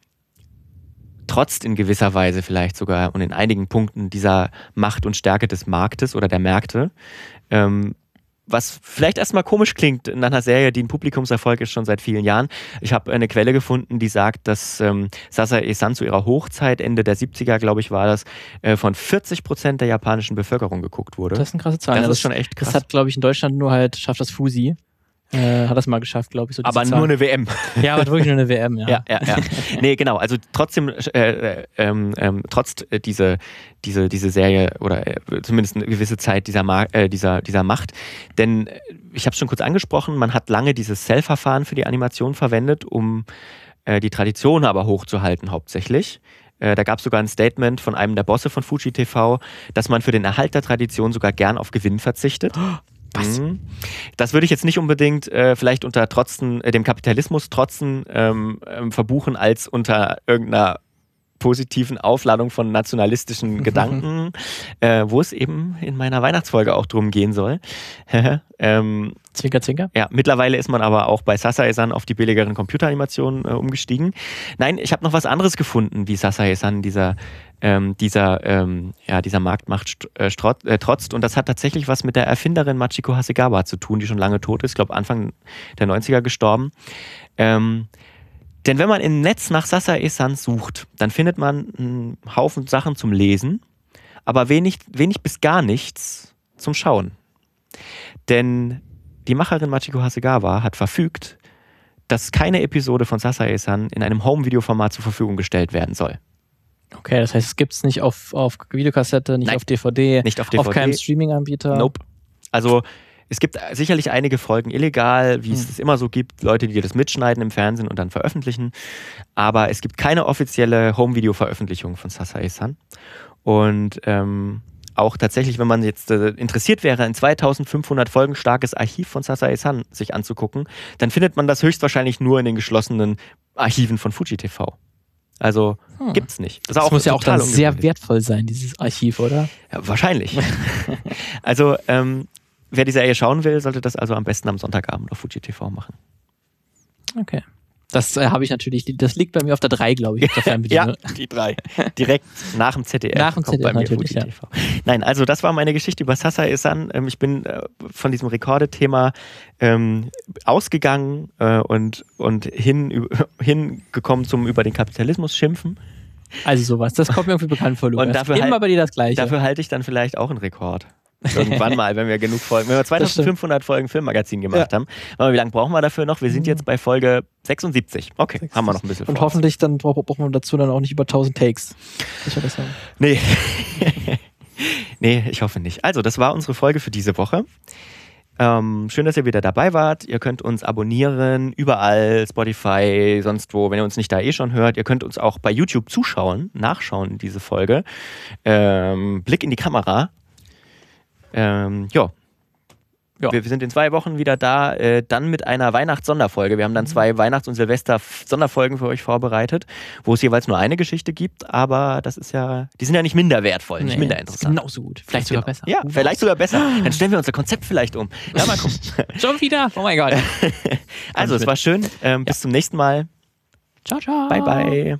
trotzt in gewisser Weise vielleicht sogar und in einigen Punkten dieser Macht und Stärke des Marktes oder der Märkte. Ähm, was vielleicht erstmal komisch klingt nach einer Serie, die ein Publikumserfolg ist schon seit vielen Jahren. Ich habe eine Quelle gefunden, die sagt, dass ähm, Sasa Esan zu ihrer Hochzeit, Ende der 70er, glaube ich, war das, äh, von 40 Prozent der japanischen Bevölkerung geguckt wurde. Das ist eine krasse Zahl. Das, das ist schon echt krass. Das hat, glaube ich, in Deutschland nur halt, schafft das Fusi. Äh, hat das mal geschafft, glaube ich. So aber nur eine WM. Ja, aber wirklich nur eine WM, ja. ja, ja, ja. nee, genau. Also trotzdem, äh, ähm, ähm, trotz äh, diese, diese, diese Serie oder äh, zumindest eine gewisse Zeit dieser, Mar äh, dieser, dieser Macht. Denn äh, ich habe es schon kurz angesprochen, man hat lange dieses Cell-Verfahren für die Animation verwendet, um die Tradition aber hochzuhalten hauptsächlich. Da gab es sogar ein Statement von einem der Bosse von Fuji TV, dass man für den Erhalt der Tradition sogar gern auf Gewinn verzichtet. Was? Mhm. Das würde ich jetzt nicht unbedingt äh, vielleicht unter trotzen, äh, dem Kapitalismus trotzen ähm, ähm, verbuchen als unter irgendeiner positiven Aufladung von nationalistischen Gedanken, äh, wo es eben in meiner Weihnachtsfolge auch drum gehen soll. ähm, zwinker, zwinker. Ja, mittlerweile ist man aber auch bei Sasae-san auf die billigeren Computeranimationen äh, umgestiegen. Nein, ich habe noch was anderes gefunden, wie Sasae-san dieser ähm, dieser, ähm, ja, dieser Marktmacht äh, äh, trotzt. Und das hat tatsächlich was mit der Erfinderin Machiko Hasegawa zu tun, die schon lange tot ist, ich glaube Anfang der 90er gestorben. Ähm, denn wenn man im Netz nach Sasae-san sucht, dann findet man einen Haufen Sachen zum Lesen, aber wenig, wenig bis gar nichts zum Schauen. Denn die Macherin Machiko Hasegawa hat verfügt, dass keine Episode von Sasae-san in einem Home-Video-Format zur Verfügung gestellt werden soll. Okay, das heißt, es gibt es nicht auf, auf Videokassette, nicht Nein, auf DVD, nicht auf, DVD, auf keinem Streaming-Anbieter. Nope. Also es gibt sicherlich einige Folgen illegal, wie hm. es es immer so gibt, Leute, die das mitschneiden im Fernsehen und dann veröffentlichen. Aber es gibt keine offizielle Home-Video-Veröffentlichung von Sasae-san. Und ähm, auch tatsächlich, wenn man jetzt äh, interessiert wäre, ein 2500 Folgen starkes Archiv von Sasae-san sich anzugucken, dann findet man das höchstwahrscheinlich nur in den geschlossenen Archiven von Fuji TV. Also hm. gibt's nicht. Das, das muss ja auch dann sehr wertvoll sein, dieses Archiv, oder? Ja, wahrscheinlich. also, ähm, wer die Serie schauen will, sollte das also am besten am Sonntagabend auf Fuji TV machen. Okay. Das äh, habe ich natürlich, das liegt bei mir auf der 3, glaube ich. ja, die 3. Direkt nach dem ZDF. Nach dem ZDF natürlich, ja. Nein, also das war meine Geschichte über Sasa Isan. Ähm, ich bin äh, von diesem Rekordethema ähm, ausgegangen äh, und, und hin, hingekommen zum über den Kapitalismus schimpfen. Also sowas, das kommt mir irgendwie bekannt vor, Lukas. Und dafür Immer halt, bei dir das Gleiche. Dafür halte ich dann vielleicht auch einen Rekord. Irgendwann mal, wenn wir genug Folgen, wenn wir 2500 Folgen Filmmagazin gemacht ja. haben. Aber wie lange brauchen wir dafür noch? Wir sind jetzt bei Folge 76. Okay, 76. haben wir noch ein bisschen Und hoffentlich dann brauchen wir dazu dann auch nicht über 1000 Takes. Ich das haben. Nee. nee, ich hoffe nicht. Also, das war unsere Folge für diese Woche. Ähm, schön, dass ihr wieder dabei wart. Ihr könnt uns abonnieren, überall, Spotify, sonst wo, wenn ihr uns nicht da eh schon hört. Ihr könnt uns auch bei YouTube zuschauen, nachschauen, diese Folge. Ähm, Blick in die Kamera ähm, ja. Ja. Wir, wir, sind in zwei Wochen wieder da, äh, dann mit einer Weihnachts-Sonderfolge. Wir haben dann mhm. zwei Weihnachts- und Silvester-Sonderfolgen für euch vorbereitet, wo es jeweils nur eine Geschichte gibt, aber das ist ja, die sind ja nicht minder wertvoll, nee, nicht minder interessant. Genauso gut. Vielleicht sogar besser. Ja, vielleicht sogar besser. Dann stellen wir unser Konzept vielleicht um. Ja, mal gucken. Schon wieder? Oh mein Gott. also, es war schön. Ähm, bis ja. zum nächsten Mal. Ciao, ciao. Bye, bye.